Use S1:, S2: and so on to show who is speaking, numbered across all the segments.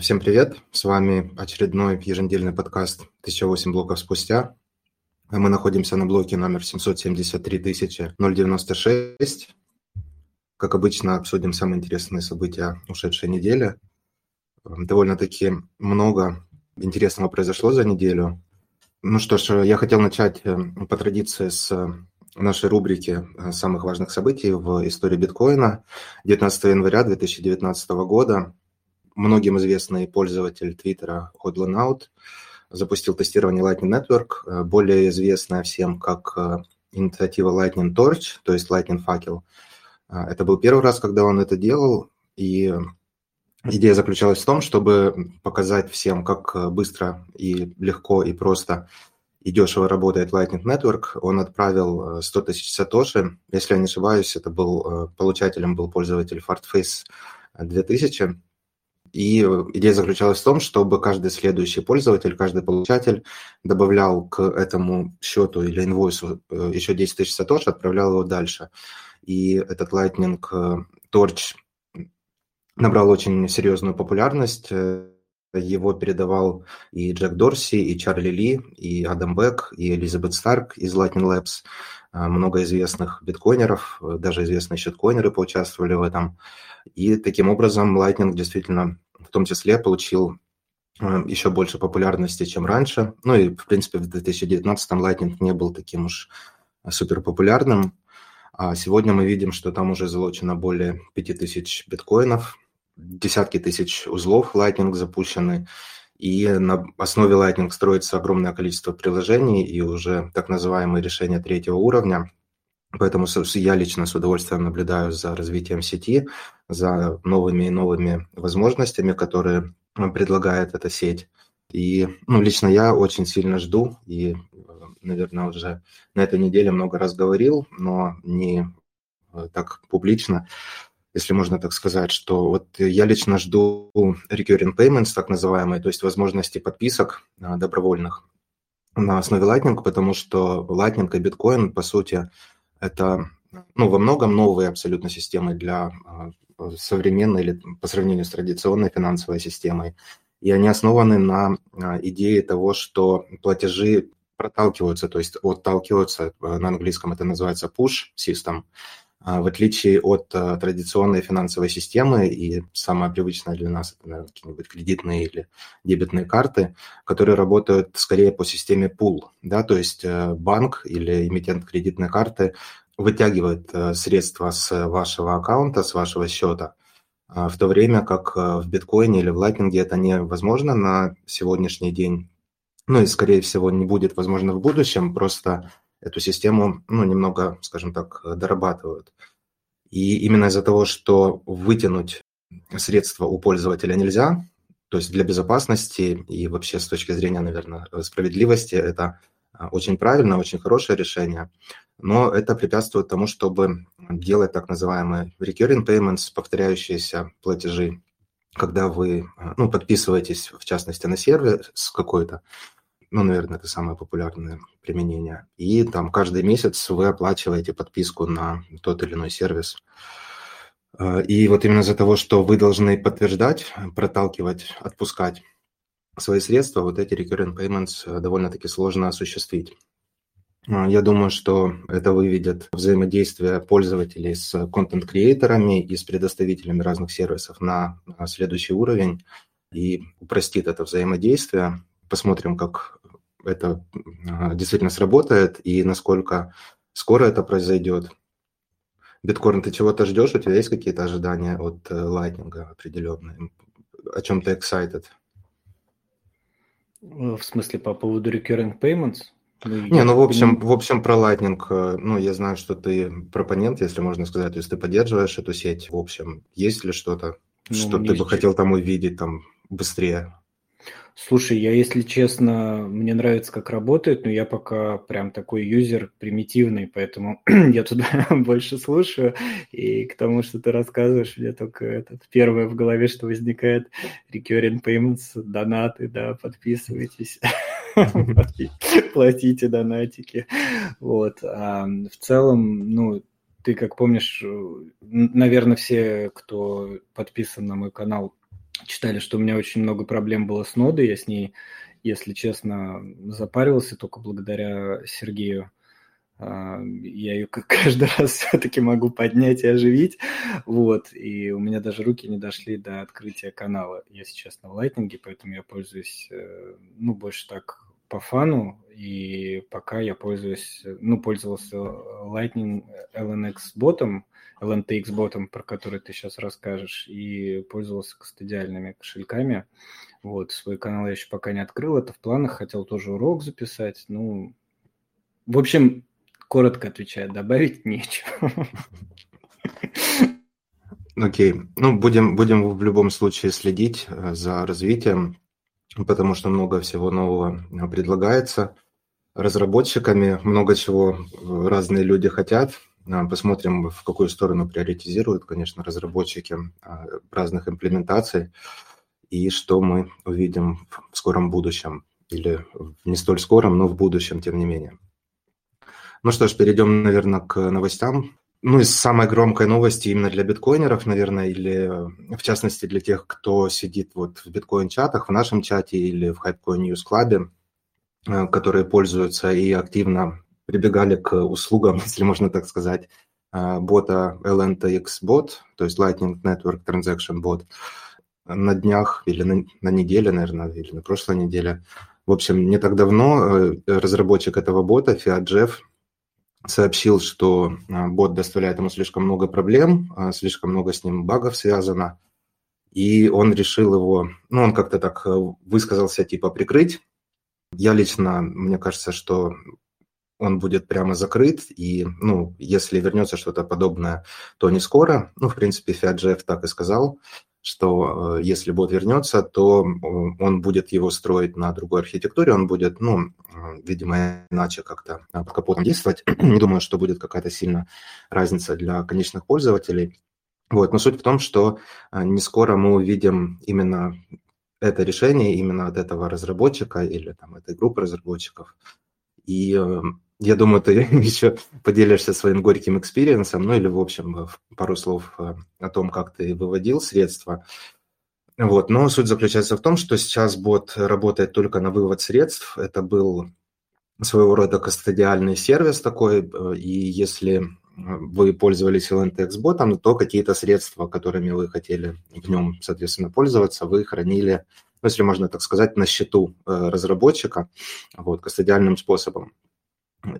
S1: Всем привет! С вами очередной еженедельный подкаст «1008 блоков спустя». Мы находимся на блоке номер 773096. Как обычно, обсудим самые интересные события ушедшей недели. Довольно-таки много интересного произошло за неделю. Ну что ж, я хотел начать э, по традиции с нашей рубрики э, самых важных событий в истории биткоина. 19 января 2019 года многим известный пользователь Твиттера Hodlanout запустил тестирование Lightning Network, э, более известная всем как э, инициатива Lightning Torch, то есть Lightning факел. Э, это был первый раз, когда он это делал, и идея заключалась в том, чтобы показать всем, как быстро и легко и просто и дешево работает Lightning Network. Он отправил 100 тысяч сатоши. Если я не ошибаюсь, это был получателем был пользователь Fartface 2000. И идея заключалась в том, чтобы каждый следующий пользователь, каждый получатель добавлял к этому счету или инвойсу э, еще 10 тысяч сатоши, отправлял его дальше. И этот Lightning э, Torch набрал очень серьезную популярность. Его передавал и Джек Дорси, и Чарли Ли, и Адам Бек, и Элизабет Старк из Lightning Labs. Э, много известных биткоинеров, даже известные щиткоинеры поучаствовали в этом. И таким образом Lightning действительно в том числе получил э, еще больше популярности, чем раньше. Ну и, в принципе, в 2019 Lightning не был таким уж супер популярным. А сегодня мы видим, что там уже залочено более 5000 биткоинов, десятки тысяч узлов Lightning запущены, и на основе Lightning строится огромное количество приложений и уже так называемые решения третьего уровня, Поэтому я лично с удовольствием наблюдаю за развитием сети, за новыми и новыми возможностями, которые предлагает эта сеть. И ну, лично я очень сильно жду и, наверное, уже на этой неделе много раз говорил, но не э, так публично, если можно так сказать, что вот я лично жду recurring payments, так называемые, то есть возможности подписок э, добровольных на основе Lightning, потому что Lightning и биткоин, по сути, это ну, во многом новые абсолютно системы для а, современной или по сравнению с традиционной финансовой системой. И они основаны на а, идее того, что платежи проталкиваются, то есть отталкиваются, а, на английском это называется push system, в отличие от традиционной финансовой системы, и самая привычная для нас это, наверное, какие-нибудь кредитные или дебетные карты, которые работают скорее по системе pool, да, то есть э, банк или эмитент кредитной карты вытягивает э, средства с вашего аккаунта, с вашего счета, в то время как э, в биткоине или в лайтнинге это невозможно на сегодняшний день. Ну и, скорее всего, не будет возможно в будущем, просто эту систему, ну, немного, скажем так, дорабатывают. И именно из-за того, что вытянуть средства у пользователя нельзя, то есть для безопасности и вообще с точки зрения, наверное, справедливости, это а, очень правильно, очень хорошее решение, но это препятствует тому, чтобы делать так называемые recurring payments, повторяющиеся платежи, когда вы а, ну, подписываетесь, в частности, на сервис какой-то, ну, наверное, это самое популярное применение. И там каждый месяц вы оплачиваете подписку на тот или иной сервис. А, и вот именно из-за того, что вы должны подтверждать, проталкивать, отпускать свои средства, вот эти recurring payments э, довольно-таки сложно осуществить. А, я думаю, что это выведет взаимодействие пользователей с контент-креаторами и с предоставителями разных сервисов на следующий уровень и упростит это взаимодействие. Посмотрим, как это а, действительно сработает и насколько скоро это произойдет. Биткоин, ты чего-то ждешь? У тебя есть какие-то ожидания от Lightning э, определенные? О чем ты excited?
S2: В смысле, по поводу recurring payments?
S1: Ну, не, ну, в общем, в общем, про Lightning, э, ну, я знаю, что ты пропонент, если можно сказать, то есть ты поддерживаешь эту сеть. В общем, есть ли что-то, ну, что ты бы хотел там увидеть там быстрее?
S2: Слушай, я, если честно, мне нравится, как работает, но я пока прям такой юзер примитивный, поэтому я туда больше слушаю, и к тому, что ты рассказываешь, мне только этот первое в голове, что возникает, recurring payments, донаты, да, подписывайтесь, платите донатики, вот. А в целом, ну, ты как помнишь, наверное, все, кто подписан на мой канал, читали, что у меня очень много проблем было с нодой, я с ней, если честно, запарился только благодаря Сергею. А, я ее каждый раз все-таки могу поднять и оживить, вот, и у меня даже руки не дошли до открытия канала, я сейчас на Lightning, поэтому я пользуюсь, э, ну, больше так по фану, и пока я пользуюсь, ну, пользовался Lightning LNX ботом, LNTX ботом, про который ты сейчас расскажешь, и пользовался кастодиальными кошельками, вот, свой канал я еще пока не открыл, это в планах, хотел тоже урок записать, ну, в общем, коротко отвечает, добавить нечего.
S1: Окей. Okay. Ну, будем, будем в любом случае следить э, за развитием, потому что много всего нового э, предлагается разработчиками, много чего э, разные люди хотят. Посмотрим, в какую сторону приоритизируют, конечно, разработчики разных имплементаций и что мы увидим в скором будущем или не столь скором, но в будущем, тем не менее. Ну что ж, перейдем, наверное, к новостям. Ну, из самой громкой новости именно для биткоинеров, наверное, или в частности для тех, кто сидит вот в биткоин-чатах, в нашем чате или в Hypecoin News Club, э, которые пользуются и активно прибегали к услугам, если можно так сказать, э, бота LNTX bot, то есть Lightning Network Transaction Bot, на днях или на, на неделе, наверное, или на прошлой неделе. В общем, не так давно э, разработчик этого бота, Fiat Jeff, сообщил, что а, бот доставляет ему слишком много проблем, а, слишком много с ним багов связано, и он решил его, ну, он как-то так э, высказался, типа, прикрыть. Я лично, мне кажется, что он будет прямо закрыт, и, ну, если вернется что-то подобное, то не скоро. Ну, в принципе, Фиаджев так и сказал что э, если бот вернется, то он будет его строить на другой архитектуре, он будет, ну, видимо, иначе как-то э, под капотом действовать. Не думаю, что будет какая-то сильная разница для конечных пользователей. Вот, но суть в том, что э, не скоро мы увидим именно это решение именно от этого разработчика или там этой группы разработчиков. И я думаю, ты еще поделишься своим горьким experience ом, ну или, в общем, пару слов э, о том, как ты выводил средства. Вот. Но суть заключается в том, что сейчас бот работает только на вывод средств. Это был своего рода кастодиальный сервис такой, э, и если вы пользовались LNTX ботом, то какие-то средства, которыми вы хотели в нем, соответственно, пользоваться, вы хранили, ну, если можно так сказать, на счету э, разработчика, вот, кастодиальным способом.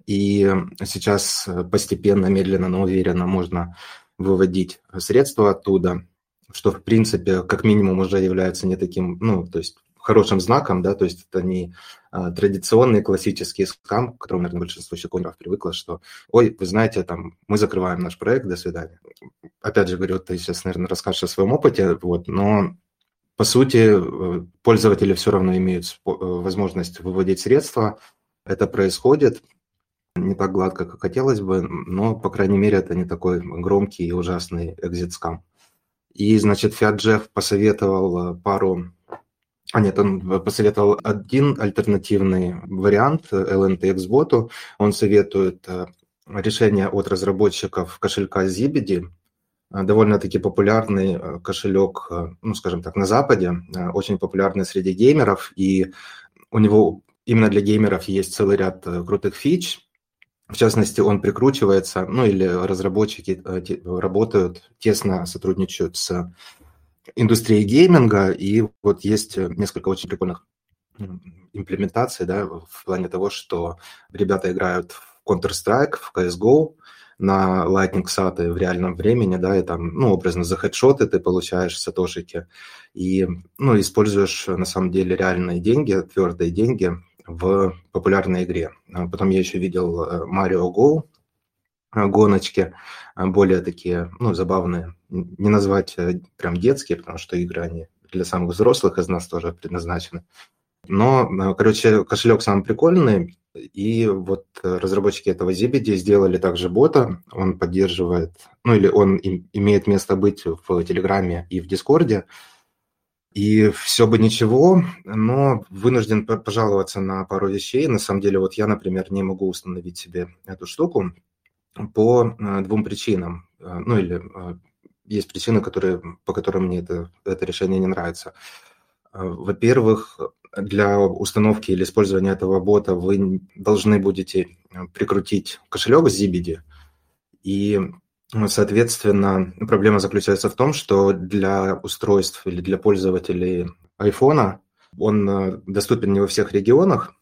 S1: И сейчас постепенно, медленно, но уверенно можно выводить средства оттуда, что, в принципе, как минимум уже является не таким, ну, то есть хорошим знаком, да, то есть это не а, традиционный классический скам, к которому, наверное, большинство щеконеров привыкло, что, ой, вы знаете, там, мы закрываем наш проект, до свидания. Опять же говорю, ты сейчас, наверное, расскажешь о своем опыте, вот, но по сути э, пользователи все равно имеют э, возможность выводить средства, это происходит, не так гладко, как хотелось бы, но, по крайней мере, это не такой громкий и ужасный экзит-скам. И, значит, Fiat Jeff посоветовал э, пару... А нет, он посоветовал один альтернативный вариант LNTX боту. Он советует э, решение от разработчиков кошелька Zibidi, э, довольно-таки популярный кошелек, ну, скажем так, на Западе, очень популярный среди геймеров, и у него именно для геймеров есть целый ряд крутых фич, в частности, он прикручивается, ну или разработчики э, работают, тесно сотрудничают с индустрией гейминга, и вот есть несколько очень прикольных имплементаций, да, в плане того, что ребята играют в Counter-Strike, в CSGO, на Lightning SAT в реальном времени, да, и там, ну, образно, за хедшоты ты получаешь сатошики, и, ну, используешь, на самом деле, реальные деньги, твердые деньги в популярной игре. А потом я еще видел э, Mario Go, э, гоночки, э, более такие, ну, забавные. Не назвать прям детские, потому что игры, они для самых взрослых из нас тоже предназначены. Но, короче, кошелек самый прикольный, и вот разработчики этого Zibidi сделали также бота, он поддерживает, ну или он имеет место быть в Телеграме и в Дискорде, и все бы ничего, но вынужден пожаловаться на пару вещей. На самом деле, вот я, например, не могу установить себе эту штуку по э, двум причинам. Э, ну или э, есть причины, которые, по которым мне это, это решение не нравится. Во-первых, для установки или использования этого бота вы должны будете прикрутить кошелек с ZBD, и, соответственно, проблема заключается в том, что для устройств или для пользователей iPhone он э, доступен не во всех регионах,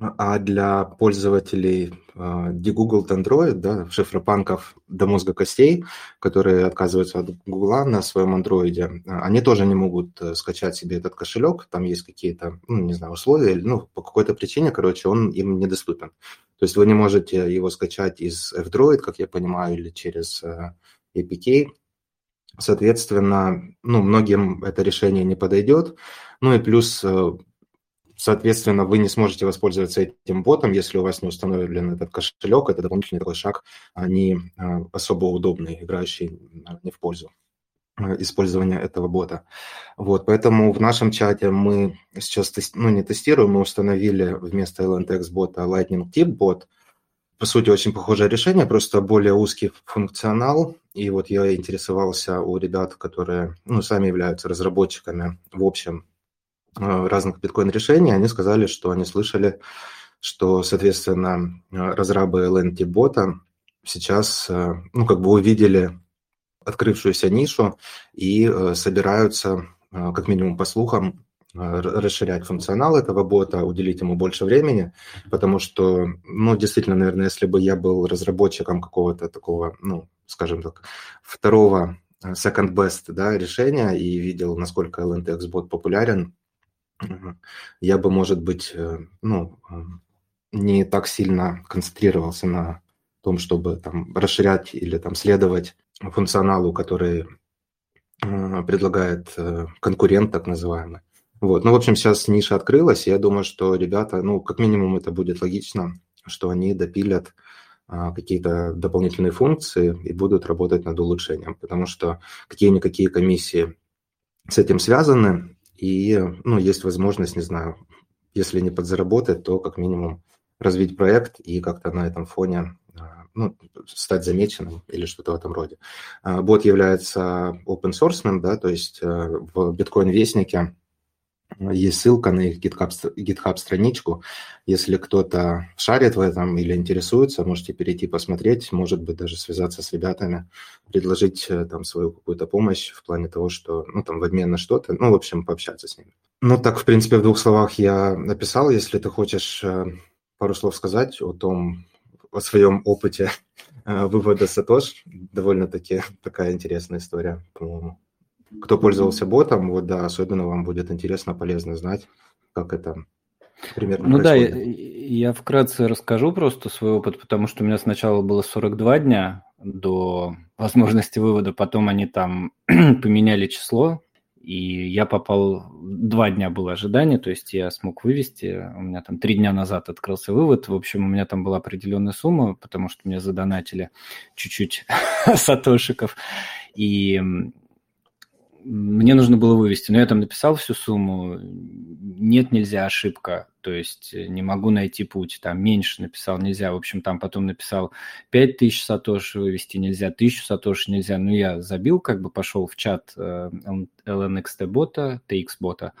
S1: а для пользователей дегуглд Android, да, шифропанков до мозга костей, которые отказываются от Гугла на своем андроиде, они тоже не могут э, скачать себе этот кошелек, там есть какие-то, ну, не знаю, условия, ну, по какой-то причине, короче, он им недоступен. То есть вы не можете его скачать из F-Droid, как я понимаю, или через э, APK, Соответственно, ну, многим это решение не подойдет. Ну и плюс э, Соответственно, вы не сможете воспользоваться этим ботом, если у вас не установлен этот кошелек. Это дополнительный такой шаг, а не а, особо удобный, играющий не в пользу а, использования этого бота. Вот, поэтому в нашем чате мы сейчас ну, не тестируем, мы установили вместо LNTX бота Lightning Tip бот. По сути, очень похожее решение, просто более узкий функционал. И вот я интересовался у ребят, которые ну, сами являются разработчиками в общем разных биткоин-решений, они сказали, что они слышали, что, соответственно, э, разрабы LNT-бота сейчас, э, ну, как бы увидели открывшуюся нишу и собираются, как минимум по слухам, расширять функционал этого бота, уделить ему больше времени, потому что, ну, действительно, наверное, если бы я был разработчиком какого-то такого, ну, скажем так, второго second best да, решения и видел, насколько LNTX бот популярен, я бы, может быть, э, ну, не так сильно концентрировался на том, чтобы там расширять или там следовать функционалу, который э, предлагает э, конкурент, так называемый. Вот. Ну, в общем, сейчас ниша открылась, и я думаю, что ребята, ну, как минимум это будет логично, что они допилят а, какие-то дополнительные функции и будут работать над улучшением, потому что какие-никакие комиссии с этим связаны, и, ну, есть возможность, не знаю, если не подзаработать, то как минимум развить проект и как-то на этом фоне а, ну, стать замеченным или что-то в этом роде. А, бот является open source, да, то есть э, в биткоин-вестнике есть ссылка на их GitHub, GitHub страничку. Если кто-то шарит в этом или интересуется, можете перейти посмотреть, может быть, даже связаться с ребятами, предложить э, там свою какую-то помощь в плане того, что, ну, там, в обмен на что-то, ну, в общем, пообщаться с ними. Ну, так, в принципе, в двух словах я написал. Если ты хочешь э, пару слов сказать о том, о своем опыте э, вывода Сатош, довольно-таки такая интересная история, по-моему кто пользовался ботом, вот да, особенно вам будет интересно, полезно знать, как это примерно
S2: Ну происходит. да, я, я вкратце расскажу просто свой опыт, потому что у меня сначала было 42 дня до возможности вывода, потом они там поменяли число, и я попал, два дня было ожидание, то есть я смог вывести, у меня там три дня назад открылся вывод, в общем, у меня там была определенная сумма, потому что мне задонатили чуть-чуть сатошиков, и мне нужно было вывести, но я там написал всю сумму, нет, нельзя, ошибка, то есть э, не могу найти путь, там меньше написал, нельзя, в общем, там потом написал 5000 сатоши вывести нельзя, 1000 сатоши нельзя, ну я забил, как бы пошел в чат э, LNXT бота, TX бота,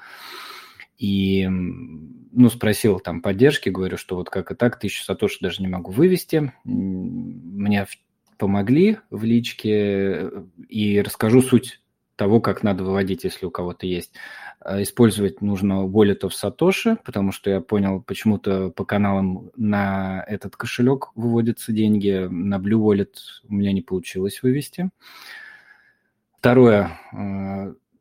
S2: и, ну, спросил там поддержки, говорю, что вот как и так, 1000 сатоши даже не могу вывести, мне помогли в личке, э, и расскажу суть того, как надо выводить, если у кого-то есть. А, использовать нужно Wallet of Satoshi, потому что я понял, почему-то по каналам на этот кошелек выводятся деньги, на Blue Wallet у меня не получилось вывести. Второе,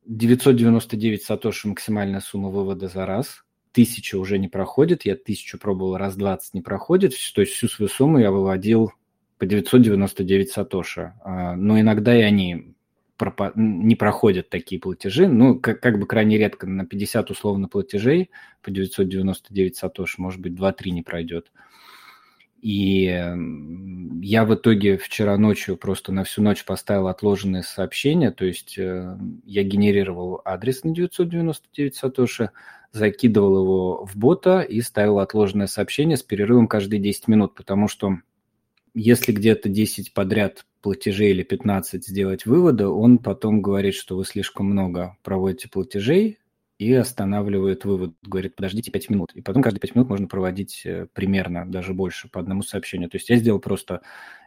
S2: 999 сатоши максимальная сумма вывода за раз. Тысяча уже не проходит, я тысячу пробовал, раз 20 не проходит, то есть всю свою сумму я выводил по 999 сатоши. А, но иногда и они не проходят такие платежи. Ну, как, как бы крайне редко на 50 условно платежей по 999 сатош, может быть, 2-3 не пройдет. И я в итоге вчера ночью просто на всю ночь поставил отложенные сообщения, то есть э, я генерировал адрес на 999 сатоши, закидывал его в бота и ставил отложенное сообщение с перерывом каждые 10 минут, потому что если где-то 10 подряд платежей или 15 сделать вывода, он потом говорит, что вы слишком много проводите платежей и останавливает вывод, говорит, подождите 5 минут. И потом каждые 5 минут можно проводить э, примерно, даже больше, по одному сообщению. То есть я сделал просто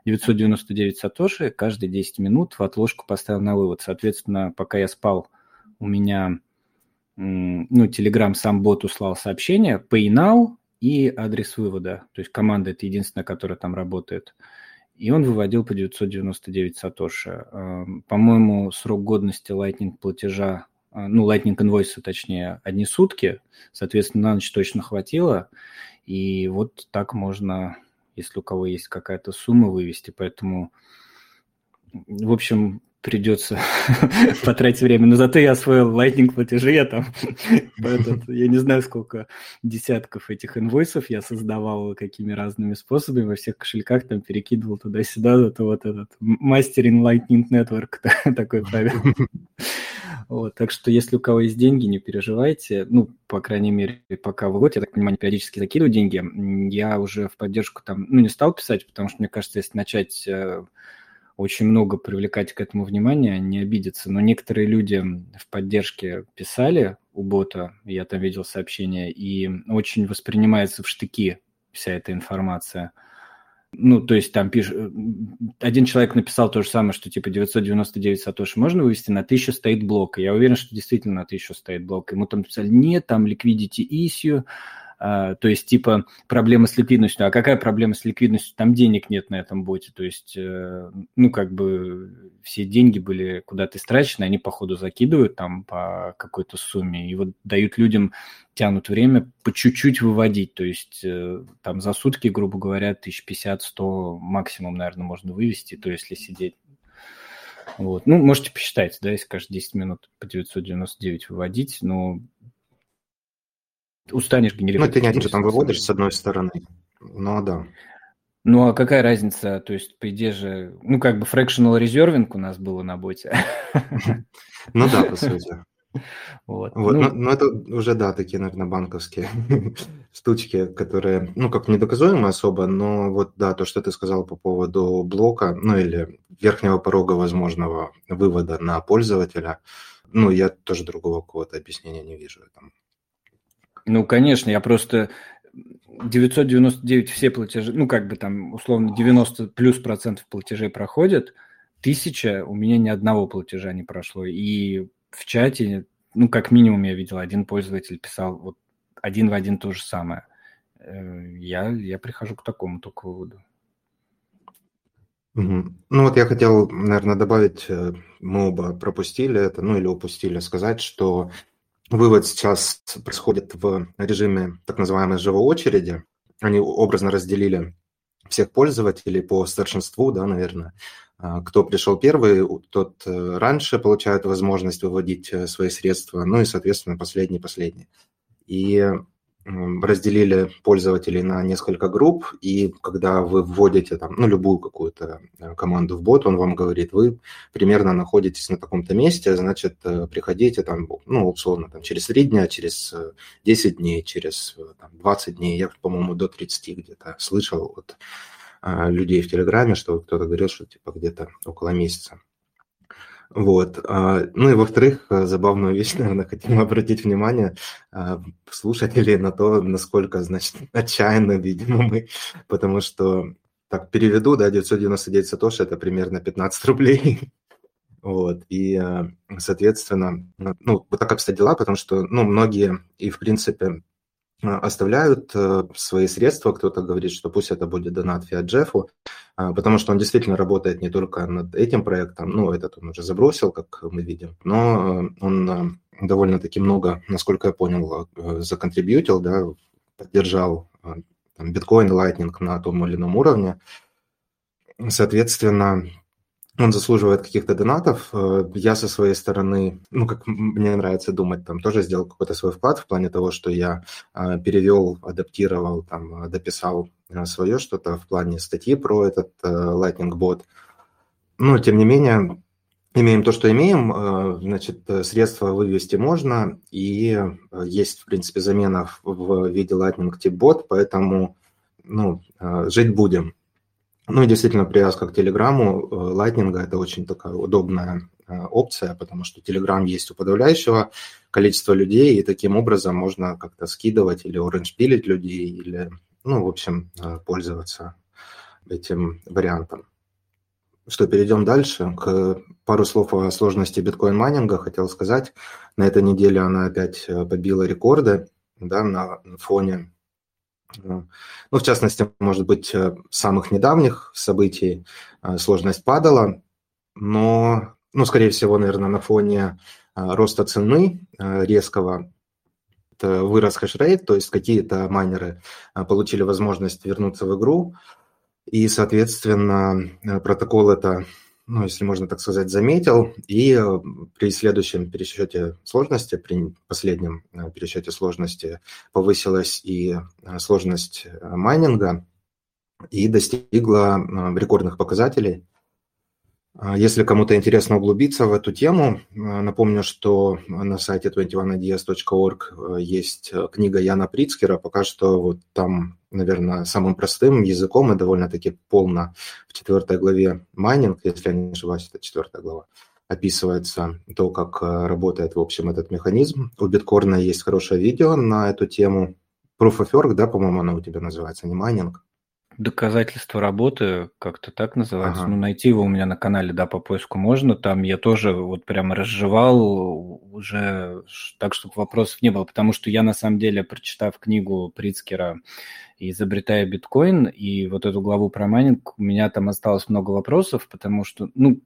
S2: 999 сатоши, каждые 10 минут в отложку поставил на вывод. Соответственно, пока я спал, у меня, ну, Telegram сам бот услал сообщение, pay now и адрес вывода. То есть команда – это единственная, которая там работает и он выводил по 999 сатоши. Эм, по-моему, срок годности Lightning платежа, э, ну, Lightning инвойса, точнее, одни сутки, соответственно, на ночь точно хватило, и вот так можно, если у кого есть какая-то сумма, вывести, поэтому, в общем, придется потратить время. Но зато я освоил Lightning платежи, я там, этот, я не знаю, сколько десятков этих инвойсов я создавал какими разными способами, во всех кошельках там перекидывал туда-сюда, это вот этот мастерин Lightning Network, такой правильно. Вот, так что если у кого есть деньги, не переживайте. Ну, по крайней мере, пока вы год, я так понимаю, периодически закидываю деньги. Я уже в поддержку там, ну, не стал писать, потому что, мне кажется, если начать э, очень много привлекать к этому внимания, не обидеться. Но некоторые люди в поддержке писали у бота, я там видел сообщения, и очень воспринимается в штыки вся эта информация. Ну, то есть там пишет... Один человек написал то же самое, что типа 999 сатоши можно вывести, на 1000 стоит блок. Я уверен, что действительно на 1000 стоит блок. Ему там писали, нет, там liquidity issue, то есть типа проблема с ликвидностью. А какая проблема с ликвидностью? Там денег нет на этом боте. То есть, э, ну, как бы все деньги были куда-то истрачены, они, походу, закидывают там по какой-то сумме и вот дают людям, тянут время по чуть-чуть выводить. То есть э, там за сутки, грубо говоря, 1050-100 максимум, наверное, можно вывести, то есть если сидеть вот. Ну, можете посчитать, да, если каждые 10 минут по 999 выводить, но устанешь генерировать.
S1: Ну, ты не один же там выводишь с одной стороны. Ну, да.
S2: Ну, а какая разница? То есть, по идее же, ну, как бы fractional reserving у нас было на боте.
S1: Ну да, по сути. Вот. вот. Ну, но, но это уже, да, такие, наверное, банковские штучки, которые, ну, как недоказуемы особо, но вот, да, то, что ты сказал по поводу блока, ну, или верхнего порога возможного вывода на пользователя, ну, я тоже другого какого-то объяснения не вижу этому.
S2: Ну, конечно, я просто 999 все платежи, ну, как бы там, условно, 90 плюс процентов платежей проходят, тысяча, у меня ни одного платежа не прошло. И в чате, ну, как минимум я видел, один пользователь писал вот один в один то же самое. Э, я, я прихожу к такому только выводу.
S1: Ну вот я хотел, наверное, добавить, э, мы оба пропустили это, ну или упустили сказать, что Вывод сейчас происходит в режиме так называемой живой очереди. Они образно разделили всех пользователей по старшинству, да, наверное. А, кто пришел первый, тот э, раньше получает возможность выводить э, свои средства, ну и, соответственно, последний последний. И разделили пользователей на несколько групп, и когда вы вводите там, ну, любую какую-то э, команду в бот, он вам говорит, вы примерно находитесь на таком-то месте, значит, э, приходите там, ну, условно, там, через 3 дня, через 10 э, дней, через там, 20 дней, я, по-моему, до 30 где-то слышал от людей в Телеграме, что кто-то говорил, что типа где-то около месяца. Вот. А, ну и во-вторых, э, забавную вещь, наверное, хотим обратить внимание а, слушателей на то, насколько, значит, отчаянно, видимо, мы, потому что, так, переведу, да, 999 сатоши – это примерно 15 рублей. Вот, и, э, соответственно, ну, вот так обстоят дела, потому что, ну, многие и, в принципе, оставляют э, свои средства, кто-то говорит, что пусть это будет донат Фиат Джеффу, а, потому что он действительно работает не только над этим проектом, ну, этот он уже забросил, как мы видим, но э, он э, довольно-таки много, насколько я понял, законтрибьютил, да, поддержал биткоин, лайтнинг на том или ином уровне. Соответственно, он заслуживает каких-то донатов. Э, я со своей стороны, ну, как мне нравится думать, там тоже сделал какой-то свой вклад в плане того, что я э, перевел, адаптировал, там, дописал э, свое что-то в плане статьи про этот Lightning Bot. Но, тем не менее, имеем то, что имеем, значит, средства вывести можно, и есть, в принципе, замена в виде Lightning Tip Bot, поэтому, ну, жить будем. Ну и действительно, привязка к Телеграму, Lightning – это очень такая удобная опция, потому что Telegram есть у подавляющего количества людей, и таким образом можно как-то скидывать или оранжпилить людей, или, ну, в общем, пользоваться этим вариантом. Что, перейдем дальше. К пару слов о сложности биткоин-майнинга хотел сказать. На этой неделе она опять побила рекорды да, на фоне ну, в частности, может быть, э, самых недавних событий э, сложность падала, но, ну, скорее всего, наверное, на фоне э, роста цены резкого вырос хешрейт, то есть какие-то майнеры получили возможность вернуться в игру, и, соответственно, протокол это ну, если можно так сказать, заметил, и э, при следующем пересчете сложности, при последнем э, пересчете сложности повысилась и э, сложность майнинга и достигла рекордных показателей. А если кому-то интересно углубиться в эту тему, напомню, что на сайте 21ideas.org есть книга Яна Прицкера. Пока что вот там наверное, самым простым языком и довольно-таки полно в четвертой главе майнинг, если я не ошибаюсь, это четвертая глава, описывается то, как э, работает, в общем, этот механизм. У биткорна есть хорошее видео на эту тему. Proof of Work, да, по-моему, оно у тебя называется, не майнинг.
S2: Доказательство работы, как-то так называется. Ага. Ну, найти его у меня на канале, да, по поиску можно. Там я тоже вот прямо разжевал уже так, чтобы вопросов не было. Потому что я, на самом деле, прочитав книгу Прицкера изобретая биткоин, и вот эту главу про майнинг, у меня там осталось много вопросов, потому что, ну,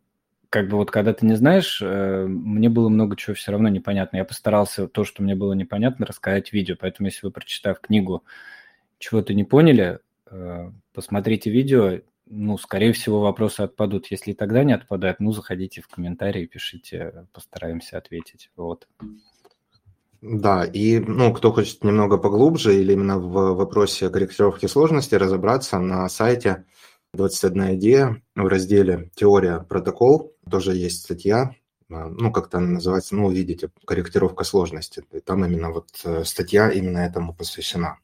S2: как бы вот когда ты не знаешь, э, мне было много чего все равно непонятно. Я постарался то, что мне было непонятно, рассказать в видео. Поэтому, если вы, прочитав книгу, чего-то не поняли, посмотрите видео. Ну, скорее всего, вопросы отпадут. Если и тогда не отпадают, ну, заходите в комментарии, пишите, постараемся ответить. Вот.
S1: Да, и ну, кто хочет немного поглубже или именно в вопросе корректировки сложности разобраться на сайте 21 идея в разделе «Теория протокол» тоже есть статья, а, ну, как-то она называется, ну, увидите, корректировка сложности. И там именно вот э, статья именно этому посвящена.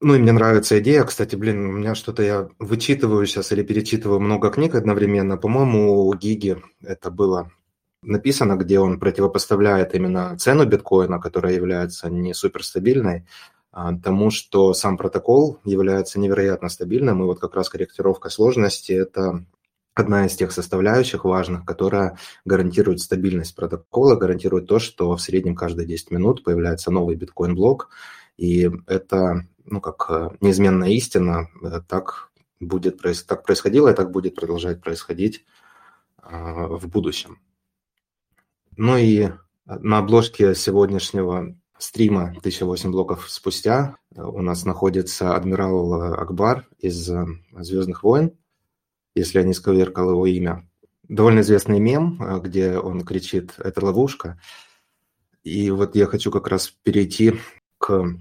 S1: Ну, и мне нравится идея. Кстати, блин, у меня что-то я вычитываю сейчас или перечитываю много книг одновременно. По-моему, у Гиги это было написано, где он противопоставляет именно цену биткоина, которая является не суперстабильной, а тому, что сам протокол является невероятно стабильным, и вот как раз корректировка сложности – это одна из тех составляющих важных, которая гарантирует стабильность протокола, гарантирует то, что в среднем каждые 10 минут появляется новый биткоин-блок, и это, ну, как э, неизменная истина, э, так будет так происходило и так будет продолжать происходить а, в будущем. Ну и на обложке сегодняшнего стрима 1008 блоков спустя у нас находится адмирал Акбар из «Звездных войн», если я не сковеркал его имя. Довольно известный мем, где он кричит «это ловушка». И вот я хочу как раз перейти к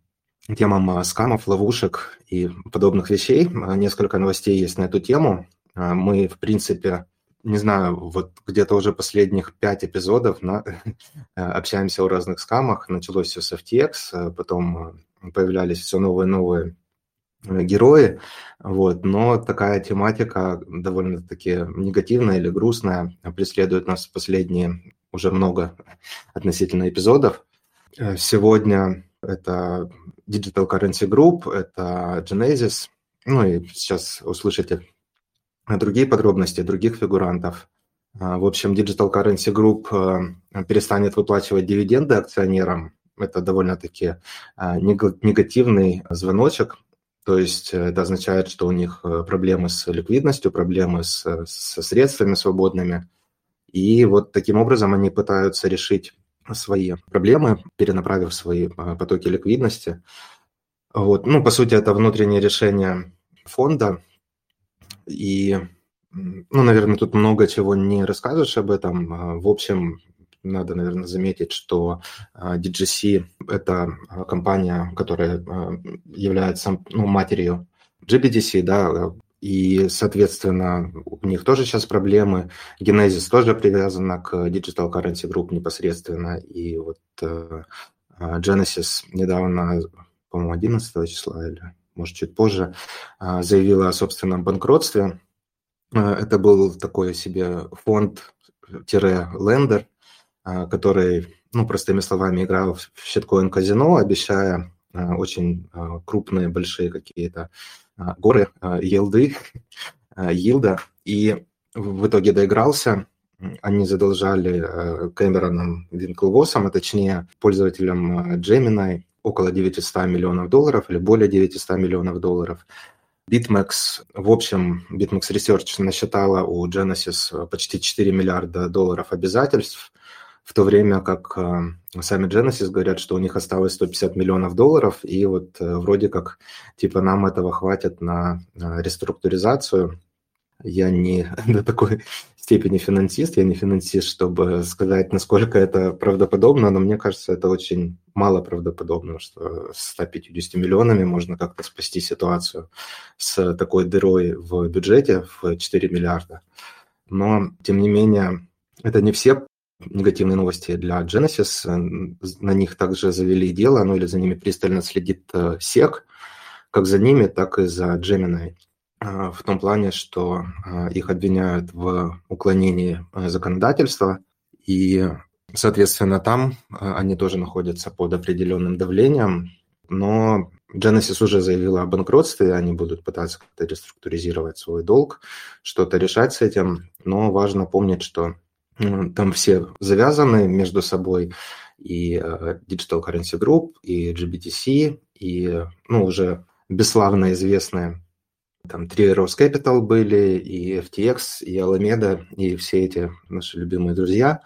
S1: темам скамов, ловушек и подобных вещей. Несколько новостей есть на эту тему. Мы, в принципе, не знаю, вот где-то уже последних пять эпизодов на, общаемся о разных скамах. Началось все с FTX, потом э, появлялись все новые новые э, герои, вот, но такая тематика довольно-таки негативная или грустная преследует нас последние уже много относительно эпизодов. Э, сегодня это Digital Currency Group, это Genesis, ну и сейчас услышите другие подробности других фигурантов. А, в общем, Digital Currency Group э, перестанет выплачивать дивиденды акционерам. Это довольно-таки а, негативный звоночек. То есть это означает, что у них э, проблемы с ликвидностью, проблемы с, со средствами свободными. И вот таким образом они пытаются решить свои проблемы, перенаправив свои э, потоки ликвидности. Вот. Ну, по сути, это внутреннее решение фонда, и, ну, наверное, тут много чего не расскажешь об этом. А, в общем, надо, наверное, заметить, что а, DGC – это а, компания, которая является ну, матерью GBDC, да, и, соответственно, у них тоже сейчас проблемы. Genesis тоже привязана к Digital Currency Group непосредственно. И вот Genesis недавно, по-моему, 11 числа или может, чуть позже, а, заявила о собственном банкротстве. Это был такой себе фонд-лендер, который, ну, простыми словами, играл в щиткоин-казино, обещая очень крупные, большие какие-то горы елды, елда, и в итоге доигрался. Они задолжали Кэмероном Винклвосом, а точнее пользователям Gemini, около 900 миллионов долларов или более 900 миллионов долларов. BitMEX, в общем, BitMEX Research насчитала у Genesis почти 4 миллиарда долларов обязательств, в то время как э, сами Genesis говорят, что у них осталось 150 миллионов долларов, и вот э, вроде как, типа, нам этого хватит на реструктуризацию. Я не до такой степени финансист, я не финансист, чтобы сказать, насколько это правдоподобно, но мне кажется, это очень мало правдоподобно, что с 150 миллионами можно как-то спасти ситуацию с такой дырой в бюджете в 4 миллиарда. Но, тем не менее, это не все негативные новости для Genesis. На них также завели дело, ну или за ними пристально следит SEC, как за ними, так и за Gemini. А, в том плане, что а, их обвиняют в уклонении а, законодательства, и, соответственно, там они тоже находятся под определенным давлением, но Genesis уже заявила о банкротстве, они будут пытаться как-то реструктуризировать свой долг, что-то решать с этим, но важно помнить, что там все завязаны между собой, и Digital Currency Group, и GBTC, и ну, уже бесславно известная там три Rose Capital были, и FTX, и Alameda, и все эти наши любимые друзья.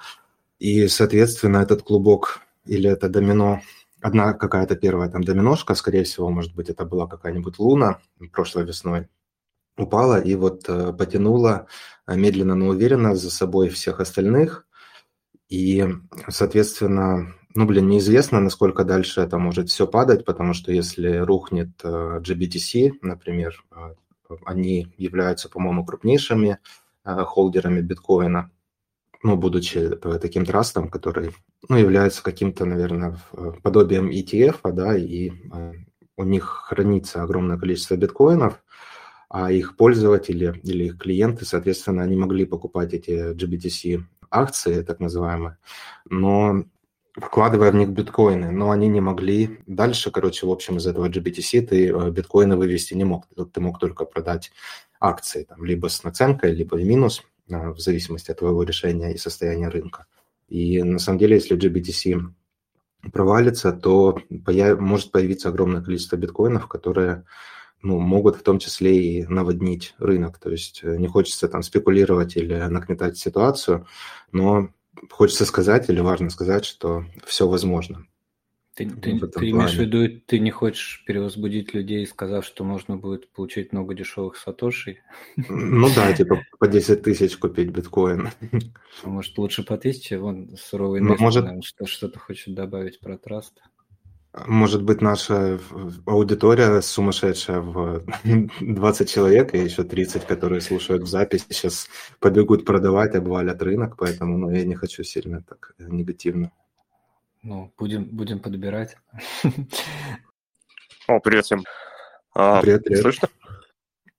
S1: И, соответственно, этот клубок или это домино, одна какая-то первая там доминошка, скорее всего, может быть, это была какая-нибудь луна прошлой весной, упала и вот э, потянула э, медленно, но уверенно за собой всех остальных. И, соответственно, ну, блин, неизвестно, насколько дальше это может все падать, потому что если рухнет э, GBTC, например, они являются, по-моему, крупнейшими э, холдерами биткоина, ну, будучи таким трастом, который, ну, является каким-то, наверное, э, подобием ETF, да, и э, у них хранится огромное количество биткоинов, а их пользователи или их клиенты, соответственно, они могли покупать эти GBTC акции, так называемые, но вкладывая в них биткоины, но они не могли дальше, короче, в общем, из этого GBTC ты э, биткоины вывести не мог. Ты мог только продать акции, там, либо с наценкой, либо в минус, э, в зависимости от твоего решения и состояния рынка. И на самом деле, если GBTC провалится, то появ... может появиться огромное количество биткоинов, которые ну, могут в том числе и наводнить рынок. То есть э, не хочется там спекулировать или нагнетать ситуацию, но хочется сказать или важно сказать, что все возможно.
S2: Ты, ты, ты имеешь в виду, ты не хочешь перевозбудить людей, сказав, что можно будет получить много дешевых сатошей?
S1: Ну да, типа по 10 тысяч купить биткоин.
S2: Может, лучше по тысяче? Вон суровый инвестор, может... что-то хочет добавить про траст.
S1: Может быть, наша аудитория сумасшедшая в 20 человек, и еще 30, которые слушают в записи, сейчас побегут продавать, обвалят рынок, поэтому ну, я не хочу сильно так негативно.
S2: Ну, будем, будем подбирать.
S3: О, привет всем.
S1: А, привет, привет. Слышно?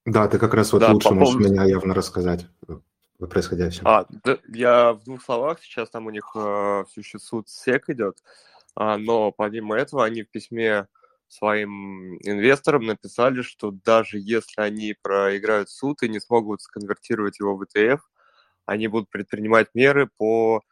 S1: Да, ты как раз вот да, лучше можешь меня явно рассказать о происходящем.
S3: А, да, я в двух словах, сейчас там у них э, все еще суд СЕК идет, а, но помимо этого они в письме своим инвесторам написали, что даже если они проиграют суд и не смогут сконвертировать его в ETF, они будут предпринимать меры по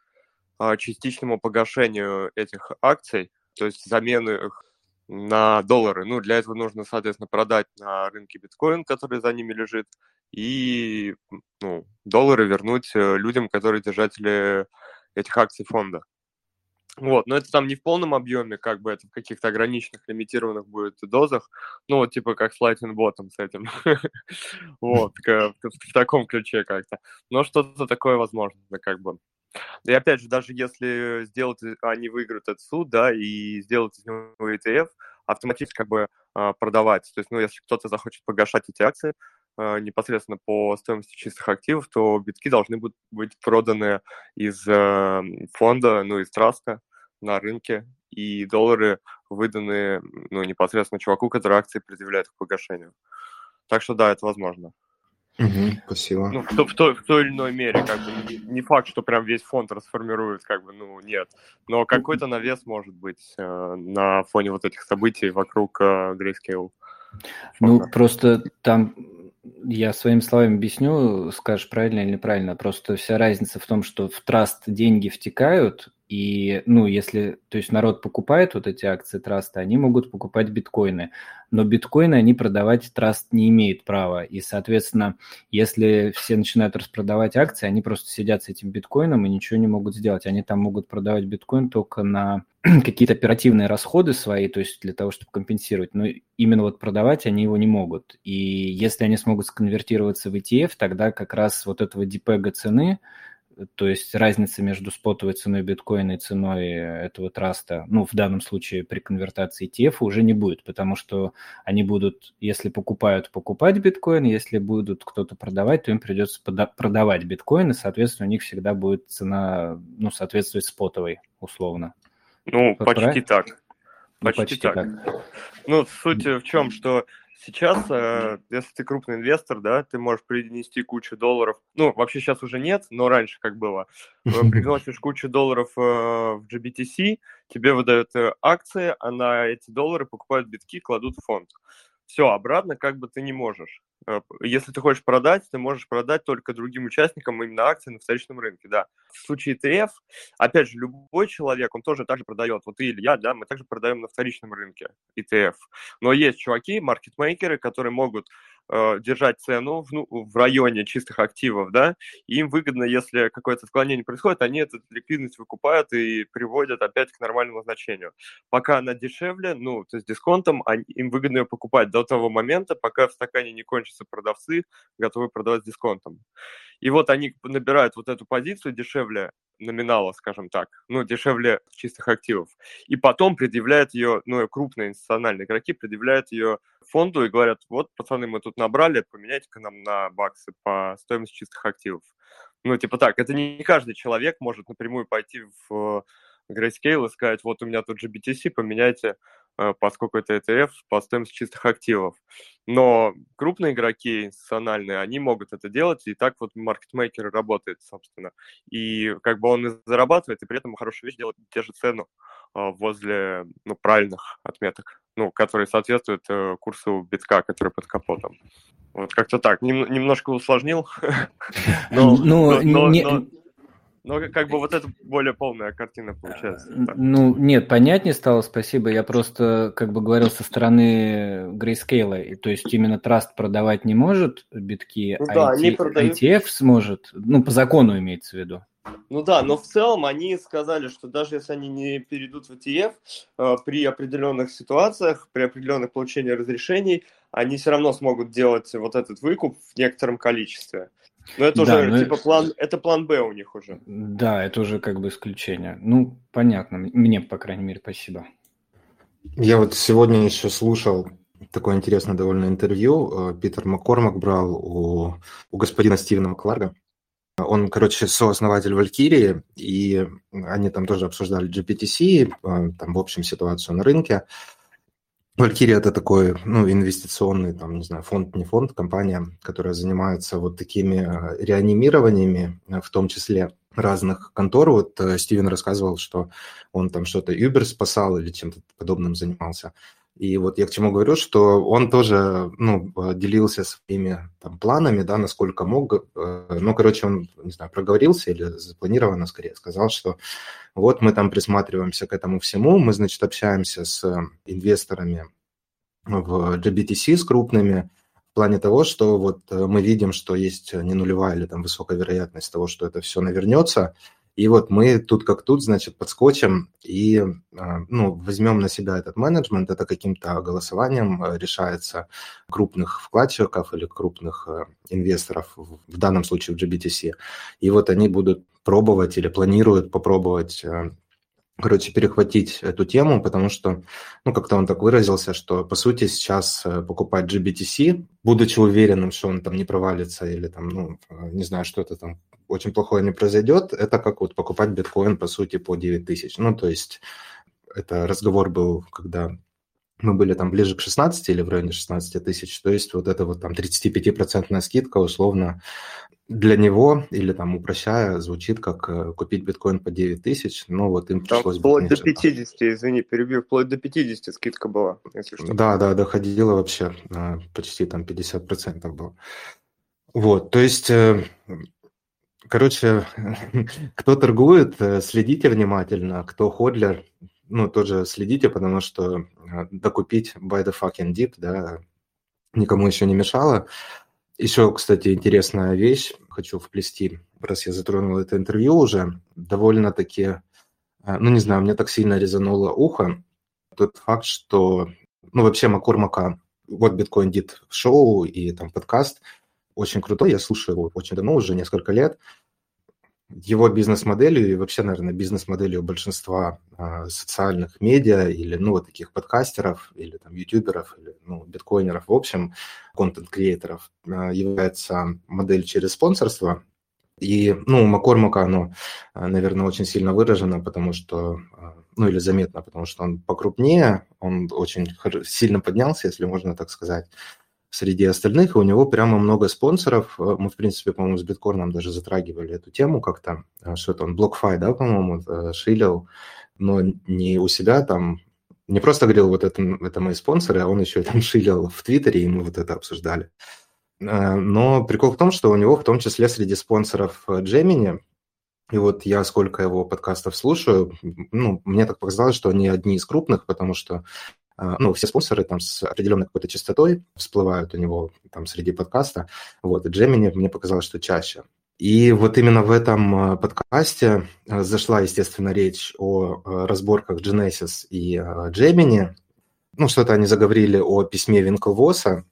S3: а, частичному погашению этих акций, то есть замену их на доллары. Ну, для этого нужно, соответственно, продать на рынке биткоин, который за ними лежит, и ну, доллары вернуть э, людям, которые держатели этих акций фонда. Вот, но это там не в полном объеме, как бы это в каких-то ограниченных, лимитированных будет дозах, ну, вот типа как с Lightning Bottom с этим. Вот, в таком ключе как-то. Но что-то такое возможно, как бы. И опять же, даже если сделать, они выиграют этот суд, да, и сделать из него ETF, автоматически как бы а, продавать. То есть, ну, если кто-то захочет погашать эти акции, непосредственно по стоимости чистых активов, то битки должны будут быть проданы из э, фонда, ну, из траста, на рынке, и доллары выданы ну, непосредственно чуваку, который акции предъявляет к погашению. Так что да, это возможно.
S1: Угу, спасибо.
S3: Ну, в, в, той, в той или иной мере, как бы, не, не факт, что прям весь фонд расформирует, как бы, ну, нет. Но какой-то навес может быть э, на фоне вот этих событий вокруг э, Grayscale.
S2: Ну, просто там я своими словами объясню, скажешь правильно или неправильно. Просто вся разница в том, что в траст деньги втекают, и, ну, если, то есть народ покупает вот эти акции траста, они могут покупать биткоины, но биткоины они продавать траст не имеет права. И, соответственно, если все начинают распродавать акции, они просто сидят с этим биткоином и ничего не могут сделать. Они там могут продавать биткоин только на какие-то оперативные расходы свои, то есть для того, чтобы компенсировать. Но именно вот продавать они его не могут. И если они смогут сконвертироваться в ETF, тогда как раз вот этого дипега цены, то есть разница между спотовой ценой биткоина и ценой этого траста, ну, в данном случае при конвертации ETF уже не будет, потому что они будут, если покупают, покупать биткоин, если будут кто-то продавать, то им придется продавать биткоин, и, соответственно, у них всегда будет цена, ну, соответствовать спотовой, условно.
S3: Ну, вот почти так. Ну, почти, почти так. так. Ну, суть в чем, что Сейчас, э, если ты крупный инвестор, да, ты можешь принести кучу долларов. Ну, вообще сейчас уже нет, но раньше как было. Э, приносишь кучу долларов э, в GBTC, тебе выдают акции, а на эти доллары покупают битки, кладут в фонд. Все, обратно как бы ты не можешь. Э, если ты хочешь продать, ты можешь продать только другим участникам именно акции на вторичном рынке, да. В случае ETF, опять же, любой человек, он тоже также продает. Вот ты или я, да, мы также продаем на вторичном рынке ETF. Но есть чуваки, маркетмейкеры, которые могут держать цену в, ну, в районе чистых активов, да, и им выгодно, если какое-то отклонение происходит, они эту ликвидность выкупают и приводят опять к нормальному значению. Пока она дешевле, ну, то есть дисконтом, они, им выгодно ее покупать до того момента, пока в стакане не кончатся продавцы, готовы продавать с дисконтом. И вот они набирают вот эту позицию дешевле номинала, скажем так, ну, дешевле чистых активов. И потом предъявляют ее, ну, крупные институциональные игроки предъявляют ее фонду и говорят, вот, пацаны, мы тут набрали, поменяйте-ка нам на баксы по стоимости чистых активов. Ну, типа так, это не каждый человек может напрямую пойти в Grayscale и сказать, вот у меня тут GBTC, поменяйте Э, поскольку это ETF по стоимости чистых активов. Но крупные игроки институциональные, они могут это делать, и так вот маркетмейкер работает, собственно. И как бы он и зарабатывает, и при этом хорошую вещь делает, держит цену а, возле ну, правильных отметок, ну, которые соответствуют э, курсу битка, который под капотом. Вот как-то так. Нем, немножко усложнил.
S2: Ну,
S3: но как бы вот это более полная картина получается.
S2: Ну, нет, понятнее стало, спасибо. Я просто как бы говорил со стороны Grayscale, то есть именно Trust продавать не может битки, ну, да, IT, они продают... ITF сможет, ну, по закону имеется в виду.
S3: Ну да, но в целом они сказали, что даже если они не перейдут в ETF, э, при определенных ситуациях, при определенных получении разрешений, они все равно смогут делать вот этот выкуп в некотором количестве. Но это да, уже но... типа план, это план Б у них уже.
S2: Да, это уже как бы исключение. Ну, понятно, мне, по крайней мере, спасибо.
S1: Я вот сегодня еще слушал такое интересное довольно интервью. Э, Питер Маккормак брал у, у господина Стивена Макларга. Он, короче, сооснователь Валькирии, и они там тоже обсуждали GPTC, э, там, в общем, ситуацию на рынке. Валькирия – это такой, ну, инвестиционный, там, не знаю, фонд, не фонд, компания, которая занимается вот такими э, реанимированиями, э, в том числе разных контор. Вот э, Стивен рассказывал, что он там что-то Uber спасал или чем-то подобным занимался. И вот я к чему говорю, что он тоже ну, делился своими там, планами, да, насколько мог. Ну, короче, он, не знаю, проговорился или запланированно скорее сказал, что вот мы там присматриваемся к этому всему, мы, значит, общаемся с инвесторами в GBTC, с крупными, в плане того, что вот мы видим, что есть не нулевая или там высокая вероятность того, что это все навернется, и вот мы тут как тут, значит, подскочим и а, ну, возьмем на себя этот менеджмент. Это каким-то голосованием э, решается крупных вкладчиков или крупных э, инвесторов, в данном случае в GBTC. И вот они будут пробовать или планируют попробовать э, короче, перехватить эту тему, потому что, ну, как-то он так выразился, что, по сути, сейчас покупать GBTC, будучи уверенным, что он там не провалится или там, ну, не знаю, что-то там очень плохое не произойдет, это как вот покупать биткоин, по сути, по 9 тысяч. Ну, то есть это разговор был, когда мы были там ближе к 16 или в районе 16 тысяч, то есть вот это вот там 35% скидка условно для него, или там упрощая, звучит как э, купить биткоин по 9 тысяч, но вот им
S3: пришлось... Там вплоть бы, конечно, до 50, так. извини, перебью, вплоть до 50 скидка была, если что.
S1: Да, да, доходила вообще почти там 50% было. Вот, то есть, э, короче, кто торгует, э, следите внимательно, кто ходлер, ну, тоже следите, потому что докупить by the fucking dip, да, никому еще не мешало. Еще, кстати, интересная вещь, хочу вплести, раз я затронул это интервью уже, довольно-таки, э, ну, не знаю, мне так сильно резануло ухо тот факт, что, ну, вообще Макормака, вот Биткоин Дит шоу и там подкаст очень крутой, я слушаю его очень давно, уже несколько лет, его бизнес-моделью и вообще, наверное, бизнес-моделью большинства э, социальных медиа или, ну, вот таких подкастеров или там ютуберов или, ну, биткоинеров, в общем, контент-креаторов э, является модель через спонсорство. И, ну, у Маккормака оно, наверное, очень сильно выражено, потому что, ну, или заметно, потому что он покрупнее, он очень сильно поднялся, если можно так сказать среди остальных, и у него прямо много спонсоров. Э, мы, в принципе, по-моему, с биткорном даже затрагивали эту тему как-то. Э, что-то он, BlockFi, да, по-моему, э, шилил, но не у себя там, не просто говорил, вот это, это мои спонсоры, а он еще там шилил в Твиттере, и мы вот это обсуждали. Но прикол в том, что у него в том числе среди спонсоров Gemini, и вот я сколько его подкастов слушаю, ну, мне так показалось, что они одни из крупных, потому что ну, все спонсоры там с определенной какой-то частотой всплывают у него там среди подкаста. Вот, и Gemini мне показалось, что чаще. И вот именно в этом а, подкасте а, зашла, естественно, речь о разборках Genesis и Gemini. Ну, что-то они заговорили о письме Винклвоса.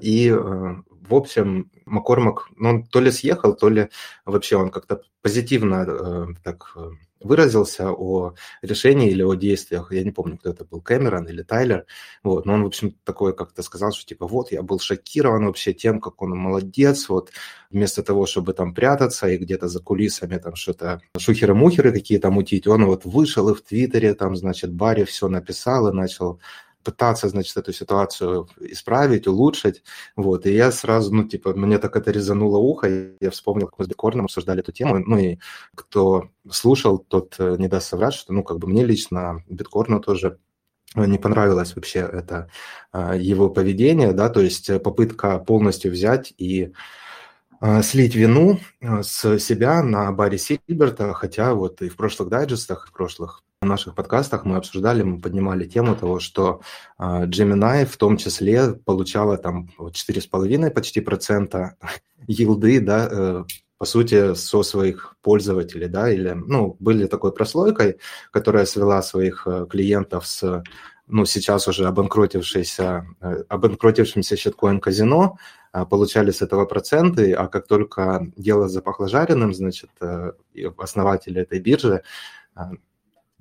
S1: И, в общем, Маккормак, ну, он то ли съехал, то ли вообще он как-то позитивно так выразился о решении или о действиях. Я не помню, кто это был, Кэмерон или Тайлер. Вот. Но он, в общем, такое как-то сказал, что типа вот, я был шокирован вообще тем, как он молодец, вот вместо того, чтобы там прятаться и где-то за кулисами там что-то шухеры-мухеры какие-то мутить, он вот вышел и в Твиттере там, значит, Барри все написал и начал пытаться, значит, эту ситуацию исправить, улучшить, вот, и я сразу, ну, типа, мне так это резануло ухо, я вспомнил, как мы с Бикорном обсуждали эту тему, ну, и кто слушал, тот э, не даст соврать, что, ну, как бы мне лично Биткорну тоже не понравилось вообще это а, его поведение, да, то есть попытка полностью взять и слить вину а, с себя на Барри Сильберта, хотя вот и в прошлых дайджестах, в прошлых наших подкастах мы обсуждали, мы поднимали тему того, что Gemini в том числе получала там 4,5 почти процента елды, да, э, по сути, со своих пользователей, да, или, ну, были такой прослойкой, которая свела своих э, клиентов с, ну, сейчас уже обанкротившейся, э, обанкротившимся щиткоин казино, э, получали с этого проценты, а как только дело запахло жареным, значит, э, основатели этой биржи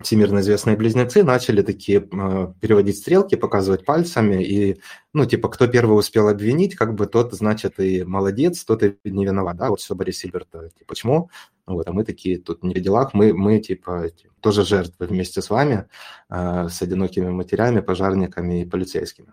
S1: всемирно известные близнецы начали такие э, переводить стрелки, показывать пальцами, и, ну, типа, кто первый успел обвинить, как бы тот, значит, и молодец, тот и не виноват, да, вот все Борис Сильберт, типа, почему? Вот, а мы такие тут не в делах, мы, мы типа, тоже жертвы вместе с вами, э, с одинокими матерями, пожарниками и полицейскими.